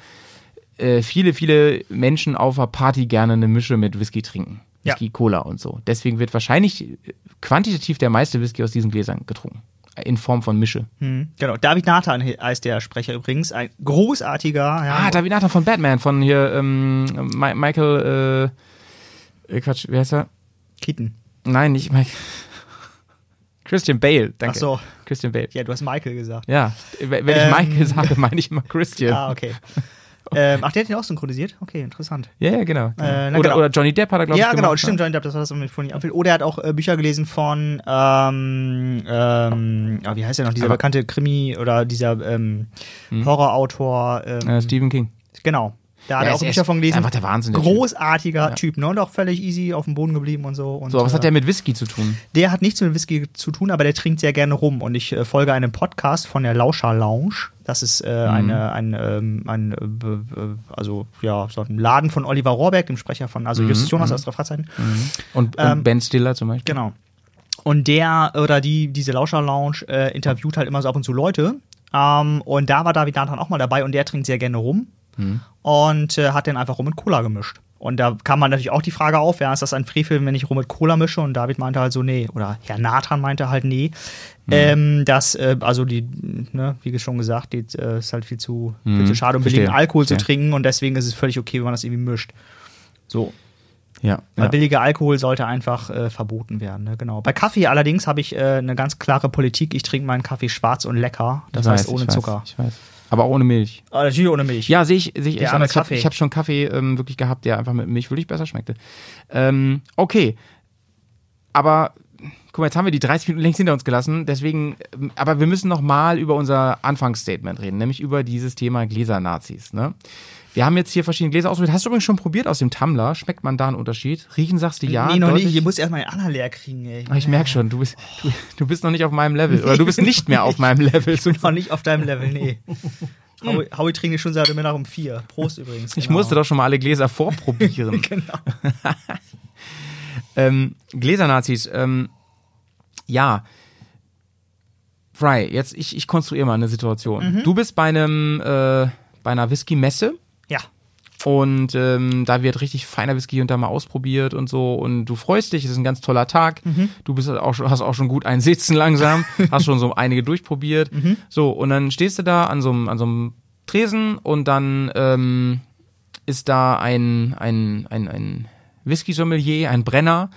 A: äh, viele, viele Menschen auf einer Party gerne eine Mische mit Whisky trinken.
C: Ja.
A: Whisky, Cola und so. Deswegen wird wahrscheinlich äh, quantitativ der meiste Whisky aus diesen Gläsern getrunken. In Form von Mische.
C: Hm, genau. David Nathan heißt der Sprecher übrigens. Ein großartiger. Ja,
A: Ah, David Nathan von Batman, von hier ähm, Mi Michael, äh, äh, Quatsch, wie heißt er?
C: Keaton.
A: Nein, nicht Mike. Christian Bale, danke.
C: Ach so.
A: Christian Bale.
C: Ja, du hast Michael gesagt.
A: Ja, wenn wenn
C: Ähm.
A: ich Michael sage, meine ich immer Christian.
C: Ah, okay. Ähm, ach, der hat den auch synchronisiert? Okay, interessant.
A: Ja, ja, genau. genau.
C: Äh, na,
A: oder,
C: genau.
A: oder Johnny Depp hat er, glaube ich,
C: Ja, genau, stimmt,
A: ne?
C: Johnny Depp, das war das, was ich vorhin nicht. Oder er hat auch äh, Bücher gelesen von, ähm, ähm, ah, wie heißt der noch, dieser
A: Aber-
C: bekannte Krimi oder dieser ähm, Horrorautor, ähm,
A: Äh, Stephen King.
C: genau. Da hat
A: Ja,
C: er auch Bücher von gelesen.
A: einfach der Wahnsinn, der Typ.
C: Großartiger Typ, ne? Und auch völlig easy auf dem Boden geblieben und so. Und,
A: So, was hat
C: äh,
A: der mit Whisky zu tun?
C: Der hat nichts mit Whisky zu tun, aber der trinkt sehr gerne rum. Und ich äh, folge einem Podcast von der Lauscher Lounge. Das ist äh,
A: Mhm.
C: eine, ein, ähm, ein äh, b- also ja, so ein Laden von Oliver Rohrbeck, dem Sprecher von,
A: Mhm,
C: also Justus Jonas aus drei Fahrzeiten.
A: Und, und
C: Ähm,
A: Ben Stiller zum Beispiel.
C: Genau. Und der oder die, diese Lauscher Lounge äh, interviewt halt immer so ab und zu Leute. Ähm, und da war David Nathan auch mal dabei und der trinkt sehr gerne rum. Und äh, hat den einfach rum mit Cola gemischt. Und da kam man natürlich auch die Frage auf, ja, ist das ein Frevel, wenn ich rum mit Cola mische? Und David meinte halt so, nee. Oder Herr Nathan meinte halt, nee. Ähm, dass, äh, also die, ne, wie schon gesagt, die äh, ist halt viel zu, viel zu schade, um billigen Alkohol zu
A: verstehe.
C: trinken. Und deswegen ist es völlig okay, wenn man das irgendwie mischt. So.
A: Ja.
C: Weil
A: ja.
C: billiger Alkohol sollte einfach äh, verboten werden, ne? genau. Bei Kaffee allerdings habe ich äh, eine ganz klare Politik. Ich trinke meinen Kaffee schwarz und lecker. Das
A: Ich
C: heißt
A: weiß,
C: ohne
A: ich weiß,
C: Zucker.
A: Ich weiß. Aber auch ohne Milch.
C: Aber natürlich ohne Milch.
A: Ja, sehe ich, sehe ich echt anders. Ich habe
C: Kaffee.
A: hab schon Kaffee ähm, wirklich gehabt, der einfach mit Milch wirklich besser schmeckte. Ähm, okay. Aber guck mal, jetzt haben wir die 30 Minuten längst hinter uns gelassen. Deswegen, ähm, aber wir müssen noch mal über unser Anfangsstatement reden, nämlich über dieses Thema Gläser-Nazis. Ne? Wir haben jetzt hier verschiedene Gläser ausprobiert. Hast du übrigens schon probiert aus dem Tumbler? Schmeckt man da einen Unterschied? Riechen sagst du ja?
C: nee, noch
A: deutlich?
C: nicht. Ich muss erstmal den Anna leer kriegen, ey.
A: Ah, Ich merke schon, du bist, du, du bist noch nicht auf meinem Level. Oder du bist nicht mehr auf meinem Level.
C: Ich bin noch nicht auf deinem Level, nee. Howie, Howie trinkt schon seit Mittag um vier. Prost übrigens.
A: Ich
C: genau.
A: musste doch schon mal alle Gläser vorprobieren.
C: Genau.
A: ähm, Gläsernazis, ähm, ja. Fry, jetzt ich, ich konstruiere mal eine Situation.
C: Mhm.
A: Du bist bei einem äh, bei einer Whisky-Messe
C: Ja.
A: und ähm, da wird richtig feiner Whisky und da mal ausprobiert und so und du freust dich, es ist ein ganz toller Tag.
C: Mhm.
A: Du bist auch schon, hast auch schon gut ein Sitzen langsam, hast schon so einige durchprobiert.
C: Mhm.
A: So und dann stehst du da an so einem an so einem Tresen und dann ähm, ist da ein ein ein, ein Whisky-Sommelier, ein Brenner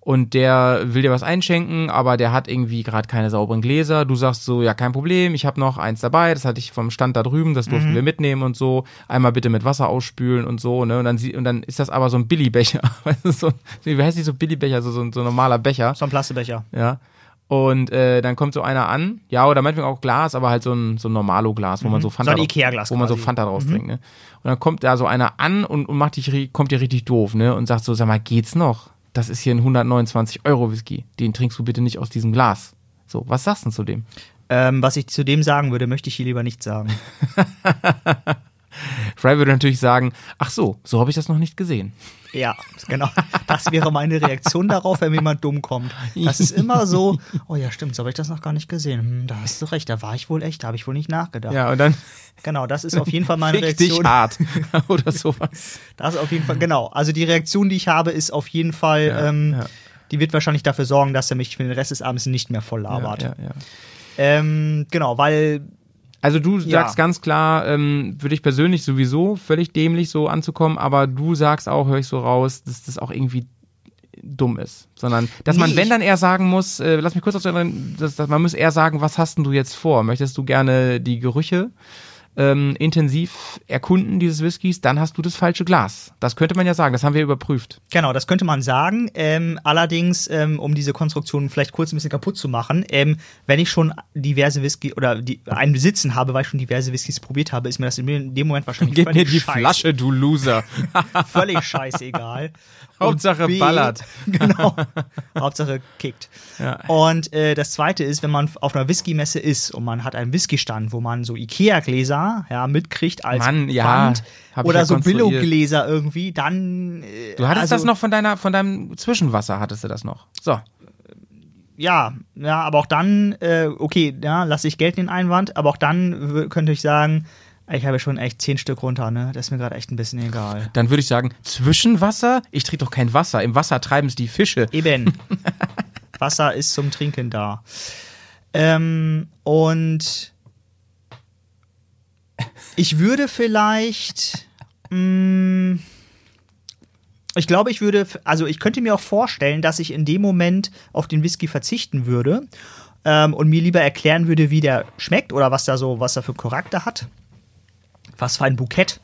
A: und der will dir was einschenken, aber der hat irgendwie gerade keine sauberen Gläser. Du sagst so, ja, kein Problem, ich habe noch eins dabei, das hatte ich vom Stand da drüben, das durften wir mitnehmen und so. Einmal bitte mit Wasser ausspülen und so, ne? Und dann, und dann ist das aber so ein Billigbecher. So, wie heißt die so Billigbecher, so, so, ein- so ein normaler Becher.
C: So ein Plastikbecher.
A: Ja. Und äh, dann kommt so einer an, ja, oder meinetwegen auch Glas, aber halt so ein, so ein Normalo-Glas, wo man so Fanta,
C: Mhm. So
A: drauf-
C: Ikea-Glas
A: wo man so.
C: Mhm.
A: Fanta draus trinkt, ne? Und dann kommt da so einer an und, und macht dich, kommt dir richtig doof, ne? Und sagt so, sag mal, geht's noch? Das ist hier ein 129 Euro Whisky. Den trinkst du bitte nicht aus diesem Glas. So, was sagst du denn zu dem?
C: Ähm, was ich zu dem sagen würde, möchte ich hier lieber nicht sagen.
A: Fry würde natürlich sagen, ach so, so habe ich das noch nicht gesehen.
C: Ja, genau. Das wäre meine Reaktion darauf, wenn mir jemand dumm kommt. Das ist immer so, oh ja, stimmt, so habe ich das noch gar nicht gesehen. Hm, da hast du recht, da war ich wohl echt, da habe ich wohl nicht nachgedacht.
A: Ja, und dann
C: Genau, das ist auf jeden Fall meine
A: fick dich
C: Reaktion.
A: hart oder sowas.
C: Das ist auf jeden Fall, genau. Also die Reaktion, die ich habe, ist auf jeden Fall,
A: Ja,
C: ähm,
A: ja.
C: die wird wahrscheinlich dafür sorgen, dass er mich für den Rest des Abends nicht mehr voll labert.
A: Ja.
C: Ähm, genau, weil
A: Also du
C: Ja.
A: sagst ganz klar, ähm, für dich persönlich sowieso völlig dämlich so anzukommen, aber du sagst auch, höre ich so raus, dass das auch irgendwie dumm ist, sondern dass man,
C: Nee,
A: wenn
C: ich-
A: dann eher sagen muss, äh, lass mich kurz dazu erinnern, dass, dass man muss eher sagen, was hast denn du jetzt vor? Möchtest du gerne die Gerüche ähm, intensiv erkunden dieses Whiskys? Dann hast du das falsche Glas. Das könnte man ja sagen, das haben wir überprüft.
C: Genau, das könnte man sagen. Ähm, allerdings, ähm, um diese Konstruktion vielleicht kurz ein bisschen kaputt zu machen, ähm, wenn ich schon diverse Whisky oder die, einen Besitzen habe, weil ich schon diverse Whiskys probiert habe, ist mir das in dem Moment wahrscheinlich
A: Gib mir
C: völlig
A: die
C: scheiß-
A: Flasche, du Loser.
C: Völlig scheißegal.
A: Hauptsache ballert.
C: Genau. Hauptsache kickt.
A: Ja.
C: Und äh, das zweite ist, wenn man auf einer Whisky-Messe ist und man hat einen Whisky-Stand, wo man so Ikea-Gläser ja, mitkriegt als
A: Mann, ja,
C: oder
A: ja
C: so. Billo-Gläser irgendwie, dann. Äh,
A: Du hattest
C: also,
A: das noch von deiner, von deinem Zwischenwasser, hattest du das noch. So.
C: Ja, ja, aber auch dann, äh, okay, ja, lasse ich gelten den Einwand, aber auch dann könnte ich sagen, ich habe schon echt zehn Stück runter, ne? Das ist mir gerade echt ein bisschen egal.
A: Dann würde ich sagen, Zwischenwasser? Ich trinke doch kein Wasser. Im Wasser treiben es die Fische.
C: Eben. Wasser ist zum Trinken da. Ähm, und ich würde vielleicht. Mh, ich glaube, ich würde. Also, ich könnte mir auch vorstellen, dass ich in dem Moment auf den Whisky verzichten würde ähm, und mir lieber erklären würde, wie der schmeckt oder was da so, was er für Charakter hat. was für ein Bukett.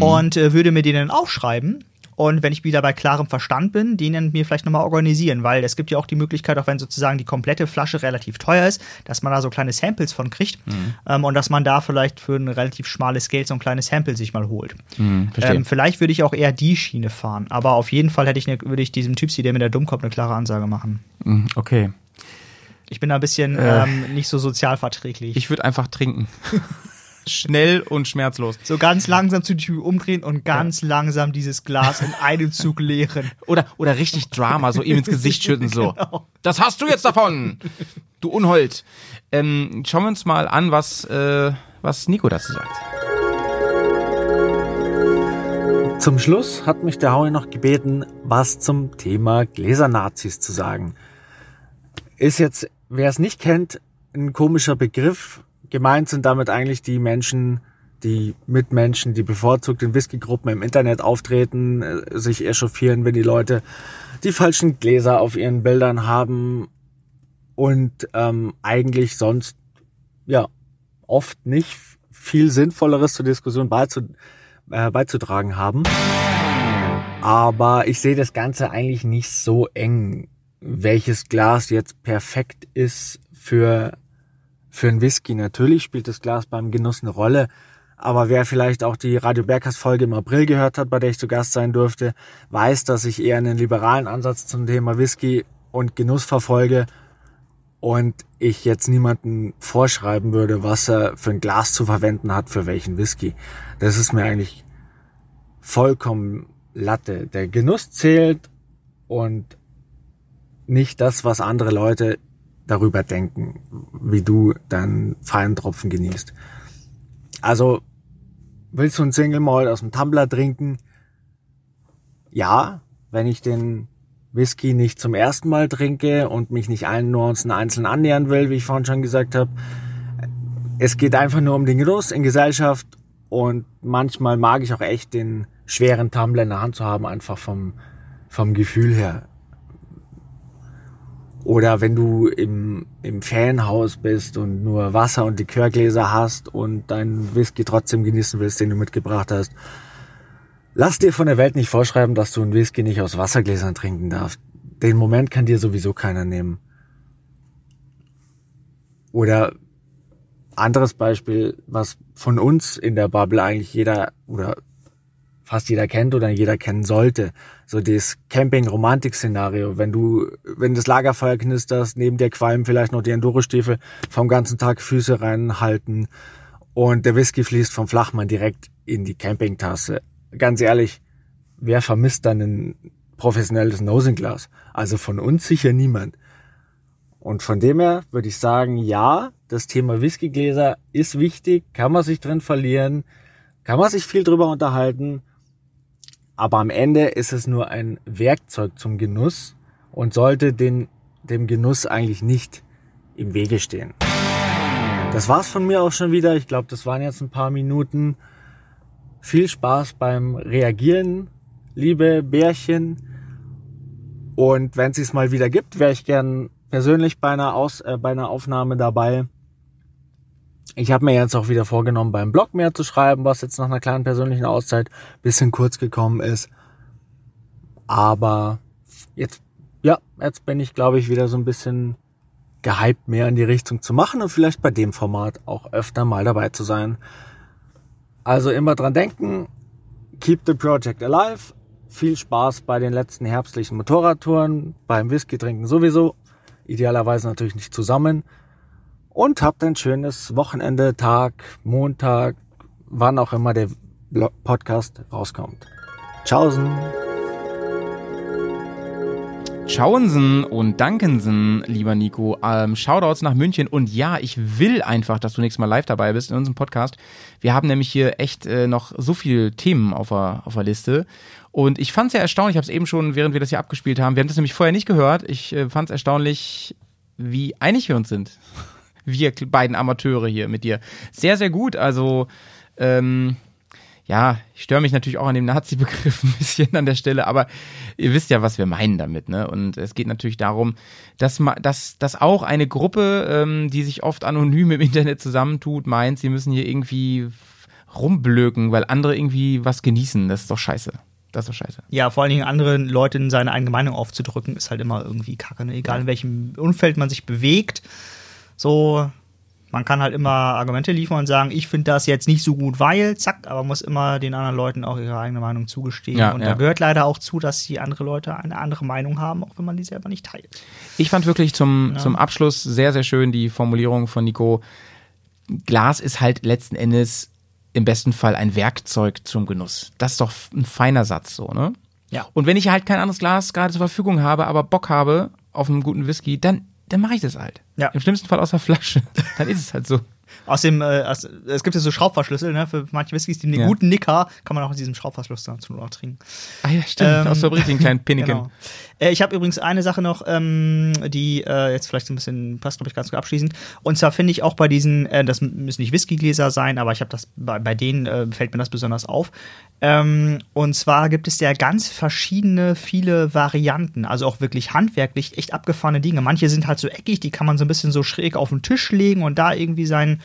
C: Und äh, würde mir den dann aufschreiben. Und wenn ich wieder bei klarem Verstand bin, den dann mir vielleicht nochmal organisieren, weil es gibt ja auch die Möglichkeit, auch wenn sozusagen die komplette Flasche relativ teuer ist, dass man da so kleine Samples von kriegt ähm, und dass man da vielleicht für ein relativ schmales Geld so ein kleines Sample sich mal holt.
A: verstehe.
C: Ähm, vielleicht würde ich auch eher die Schiene fahren, aber auf jeden Fall hätte ich ne, würde ich diesem Typsi, der mit der Dummkopf, eine klare Ansage machen.
A: Mhm, okay.
C: Ich bin da ein bisschen
A: Äh.
C: ähm, nicht so sozialverträglich.
A: Ich würde einfach trinken. Schnell und schmerzlos.
C: so ganz langsam zu die Tür umdrehen und ganz langsam dieses Glas in einem Zug leeren.
A: Oder, oder richtig Drama, so ihm ins Gesicht schütten, so.
C: Genau.
A: Das hast du jetzt davon! Du Unhold. Ähm, schauen wir uns mal an, was, äh, was Nico dazu sagt.
D: Zum Schluss hat mich der Howie noch gebeten, was zum Thema Gläsernazis zu sagen. Ist jetzt, wer es nicht kennt, ein komischer Begriff. Gemeint sind damit eigentlich die Menschen, die Mitmenschen, die bevorzugt in Whiskygruppen im Internet auftreten, äh, sich echauffieren, wenn die Leute die falschen Gläser auf ihren Bildern haben und ähm, eigentlich sonst ja oft nicht viel Sinnvolleres zur Diskussion beizu, äh, beizutragen haben. Aber ich sehe das Ganze eigentlich nicht so eng, welches Glas jetzt perfekt ist für, für ein Whisky. Natürlich spielt das Glas beim Genuss eine Rolle. Aber wer vielleicht auch die Radio Bergers Folge im April gehört hat, bei der ich zu Gast sein durfte, weiß, dass ich eher einen liberalen Ansatz zum Thema Whisky und Genuss verfolge und ich jetzt niemanden vorschreiben würde, was er für ein Glas zu verwenden hat, für welchen Whisky. Das ist mir eigentlich vollkommen Latte. Der Genuss zählt und nicht das, was andere Leute darüber denken, wie du deinen feinen Tropfen genießt. Also, willst du einen Single Malt aus dem Tumbler trinken? Ja, wenn ich den Whisky nicht zum ersten Mal trinke und mich nicht allen Nuancen einzeln annähern will, wie ich vorhin schon gesagt habe. Es geht einfach nur um den Genuss in Gesellschaft und manchmal mag ich auch echt den schweren Tumbler in der Hand zu haben, einfach vom, vom Gefühl her. Oder wenn du im, im Fanhaus bist und nur Wasser und Likörgläser hast und deinen Whisky trotzdem genießen willst, den du mitgebracht hast. Lass dir von der Welt nicht vorschreiben, dass du einen Whisky nicht aus Wassergläsern trinken darfst. Den Moment kann dir sowieso keiner nehmen. Oder anderes Beispiel, was von uns in der Bubble eigentlich jeder oder fast jeder kennt oder jeder kennen sollte. So das Camping-Romantik-Szenario. Wenn du, wenn das Lagerfeuer knisterst, neben der Qualm vielleicht noch die Enduro-Stiefel vom ganzen Tag Füße reinhalten und der Whisky fließt vom Flachmann direkt in die Campingtasse. Ganz ehrlich, wer vermisst dann ein professionelles Nosinglas? Also von uns sicher niemand. Und von dem her würde ich sagen, ja, das Thema Whiskygläser ist wichtig, kann man sich drin verlieren, kann man sich viel drüber unterhalten, aber am Ende ist es nur ein Werkzeug zum Genuss und sollte den, dem Genuss eigentlich nicht im Wege stehen. Das war's von mir auch schon wieder. Ich glaube, das waren jetzt ein paar Minuten. Viel Spaß beim Reagieren, liebe Bärchen. Und wenn es mal wieder gibt, wäre ich gern persönlich bei einer, Aus, äh, bei einer Aufnahme dabei. Ich habe mir jetzt auch wieder vorgenommen, beim Blog mehr zu schreiben, was jetzt nach einer kleinen persönlichen Auszeit bisschen kurz gekommen ist. Aber jetzt, ja, jetzt bin ich, glaube ich, wieder so ein bisschen gehypt, mehr in die Richtung zu machen und vielleicht bei dem Format auch öfter mal dabei zu sein. Also immer dran denken, keep the project alive. Viel Spaß bei den letzten herbstlichen Motorradtouren, beim Whisky trinken sowieso. Idealerweise natürlich nicht zusammen. Und habt ein schönes Wochenende, Tag, Montag, wann auch immer der Podcast rauskommt. Tschaußen.
A: Schauensen und Dankensen, lieber Nico. Ähm, Shoutouts nach München. Und ja, ich will einfach, dass du nächstes Mal live dabei bist in unserem Podcast. Wir haben nämlich hier echt äh, noch so viele Themen auf der, auf der Liste. Und ich fand es ja erstaunlich, ich habe es eben schon, während wir das hier abgespielt haben, wir haben das nämlich vorher nicht gehört. Ich äh, fand es erstaunlich, wie einig wir uns sind. Wir beiden Amateure hier mit dir. Sehr, sehr gut. Also, ähm, ja, ich störe mich natürlich auch an dem Nazi-Begriff ein bisschen an der Stelle, aber ihr wisst ja, was wir meinen damit, ne? Und es geht natürlich darum, dass, ma- dass, dass auch eine Gruppe, ähm, die sich oft anonym im Internet zusammentut, meint, sie müssen hier irgendwie rumblöken, weil andere irgendwie was genießen. Das ist doch scheiße. Das ist doch scheiße.
C: Ja, vor allen Dingen anderen Leuten seine eigene Meinung aufzudrücken, ist halt immer irgendwie kacke. Ne? Egal in welchem Umfeld man sich bewegt. So, man kann halt immer Argumente liefern und sagen, ich finde das jetzt nicht so gut, weil, zack, aber muss immer den anderen Leuten auch ihre eigene Meinung zugestehen.
A: Ja,
C: und
A: ja.
C: da gehört leider auch zu, dass die andere Leute eine andere Meinung haben, auch wenn man die selber nicht teilt.
A: Ich fand wirklich zum, zum Abschluss sehr, sehr schön die Formulierung von Nico. Glas ist halt letzten Endes im besten Fall ein Werkzeug zum Genuss. Das ist doch ein feiner Satz so, ne?
C: Ja.
A: Und wenn ich halt kein anderes Glas gerade zur Verfügung habe, aber Bock habe auf einen guten Whisky, dann, dann mache ich das halt.
C: Ja.
A: Im schlimmsten Fall aus der Flasche. Dann ist es halt so.
C: Außerdem, äh, aus- es gibt ja so Schraubverschlüssel, ne? Für manche Whiskys, die
A: Ja.
C: guten Nicker, kann man auch aus diesem Schraubverschluss dazu noch trinken.
A: Ah ja, stimmt.
C: Ähm,
A: aus der richtigen kleinen Pinneken.
C: Genau. Äh, ich habe übrigens eine Sache noch, ähm, die äh, jetzt vielleicht so ein bisschen passt, glaube ich, ganz gut abschließend. Und zwar finde ich auch bei diesen, äh, das müssen nicht Whiskygläser sein, aber ich habe das bei, bei denen äh, fällt mir das besonders auf. Ähm, und zwar gibt es ja ganz verschiedene, viele Varianten, also auch wirklich handwerklich echt abgefahrene Dinge. Manche sind halt so eckig, die kann man so ein bisschen so schräg auf den Tisch legen und da irgendwie seinen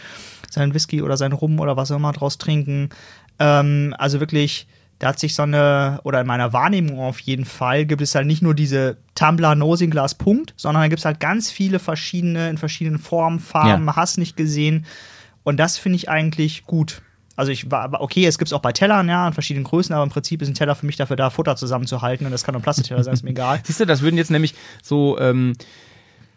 C: seinen Whisky oder seinen Rum oder was auch immer draus trinken. Ähm, also wirklich, da hat sich so eine, oder in meiner Wahrnehmung auf jeden Fall, gibt es halt nicht nur diese Tumbler Nosinglas Punkt, sondern da gibt es halt ganz viele verschiedene, in verschiedenen Formen, Farben,
A: Ja.
C: hast nicht gesehen. Und das finde ich eigentlich gut. Also ich war, okay, es gibt es auch bei Tellern, ja, in verschiedenen Größen, aber im Prinzip ist ein Teller für mich dafür da, Futter zusammenzuhalten und das kann ein Plastikteller sein, ist mir egal.
A: Siehst du, das würden jetzt nämlich so ähm,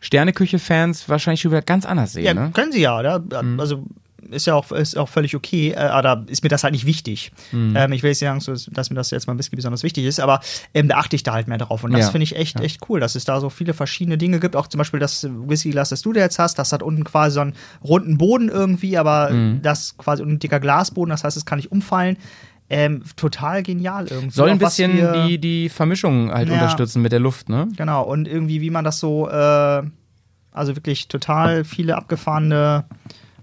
A: Sterneküche-Fans wahrscheinlich schon wieder ganz anders sehen,
C: Ja,
A: ne?
C: können sie ja, ja. Also ist ja auch, ist auch völlig okay, äh, da ist mir das halt nicht wichtig.
A: Mhm.
C: Ähm, ich will jetzt nicht sagen, dass mir das jetzt mal Whisky besonders wichtig ist, aber ähm, da achte ich da halt mehr drauf. Und das
A: Ja.
C: finde ich echt, echt cool, dass es da so viele verschiedene Dinge gibt. Auch zum Beispiel das Whiskyglas, das du da jetzt hast, das hat unten quasi so einen runden Boden irgendwie, aber
A: Mhm.
C: das quasi ein dicker Glasboden, das heißt, es kann nicht umfallen. Ähm, total genial irgendwie.
A: Soll ein bisschen die, die Vermischung halt
C: Ja.
A: unterstützen mit der Luft, ne?
C: Genau, und irgendwie, wie man das so, äh, also wirklich total viele abgefahrene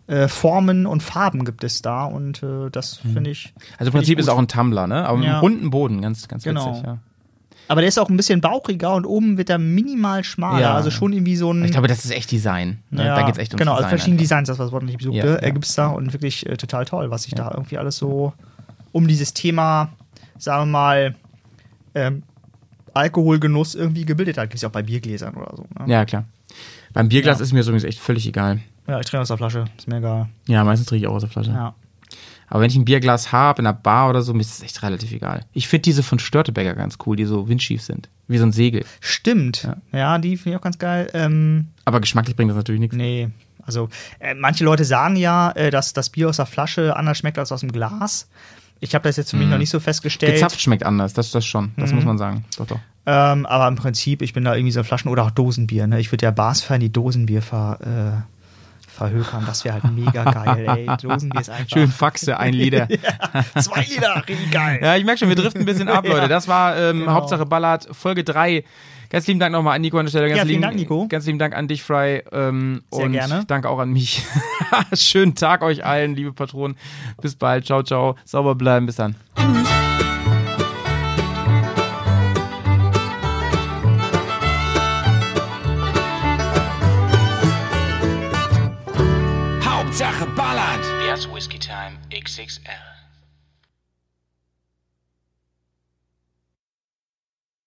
C: äh, Formen und Farben gibt es da und äh, das finde ich.
A: Also im Prinzip
C: ich
A: ist auch ein Tumbler, ne? Aber mit
C: Ja.
A: einem runden Boden, ganz, ganz
C: Genau.
A: witzig, ja.
C: Aber der ist auch ein bisschen bauchiger und oben wird er minimal schmaler.
A: Ja.
C: Also schon irgendwie so ein.
A: Ich glaube, das ist echt Design. Ne?
C: ja,
A: da geht's echt ums
C: Genau, also
A: Design
C: verschiedene
A: einfach.
C: Designs, das was Wort nicht besuchte,
A: Ja, ja.
C: gibt es da und wirklich äh, total toll, was sich da irgendwie alles so um dieses Thema, sagen wir mal, ähm, Alkoholgenuss irgendwie gebildet hat. Gibt es ja auch bei Biergläsern oder so. Ne?
A: Ja, klar. Beim Bierglas ist mir übrigens echt völlig egal.
C: Ja, ich trinke aus der Flasche, ist mir egal.
A: Ja, meistens trinke ich auch aus der Flasche.
C: Ja.
A: Aber wenn ich ein Bierglas habe in einer Bar oder so, mir ist es echt relativ egal. Ich finde diese von Störtebecker ganz cool, die so windschief sind. Wie so ein Segel.
C: Stimmt.
A: Ja.
C: Ja, die finde ich auch ganz geil. Ähm,
A: Aber geschmacklich bringt das natürlich nichts.
C: nee, also äh, manche Leute sagen ja, äh, dass das Bier aus der Flasche anders schmeckt als aus dem Glas. Ich habe das jetzt für mich noch nicht so festgestellt.
A: Gezapft schmeckt anders, das, das schon. Das muss man sagen. Doch, doch.
C: Ähm, aber im Prinzip, ich bin da irgendwie so Flaschen oder auch Dosenbier. Ne? Ich würde ja Bars feiern, die Dosenbier ver, äh, verhökern. Das wäre halt mega geil, ey. Dosenbier ist einfach.
A: Schön Faxe, ein Liter.
C: ja, zwei Liter, richtig geil.
A: Ja, ich merke schon, wir driften ein bisschen ab, Leute. Das war ähm,
C: genau.
A: Hauptsache Ballard, Folge 3. Ganz lieben Dank nochmal an Nico an der Stelle. Ganz
C: Ja, vielen
A: lieben,
C: Dank, Nico.
A: Ganz lieben Dank an dich, Fry. Ähm,
C: Sehr
A: und
C: gerne.
A: danke auch an mich. Schönen Tag euch allen, liebe Patronen. Bis bald. Ciao, ciao. Sauber bleiben. Bis dann.
B: Hauptsache Ballern. Erst Whiskey Time XXL.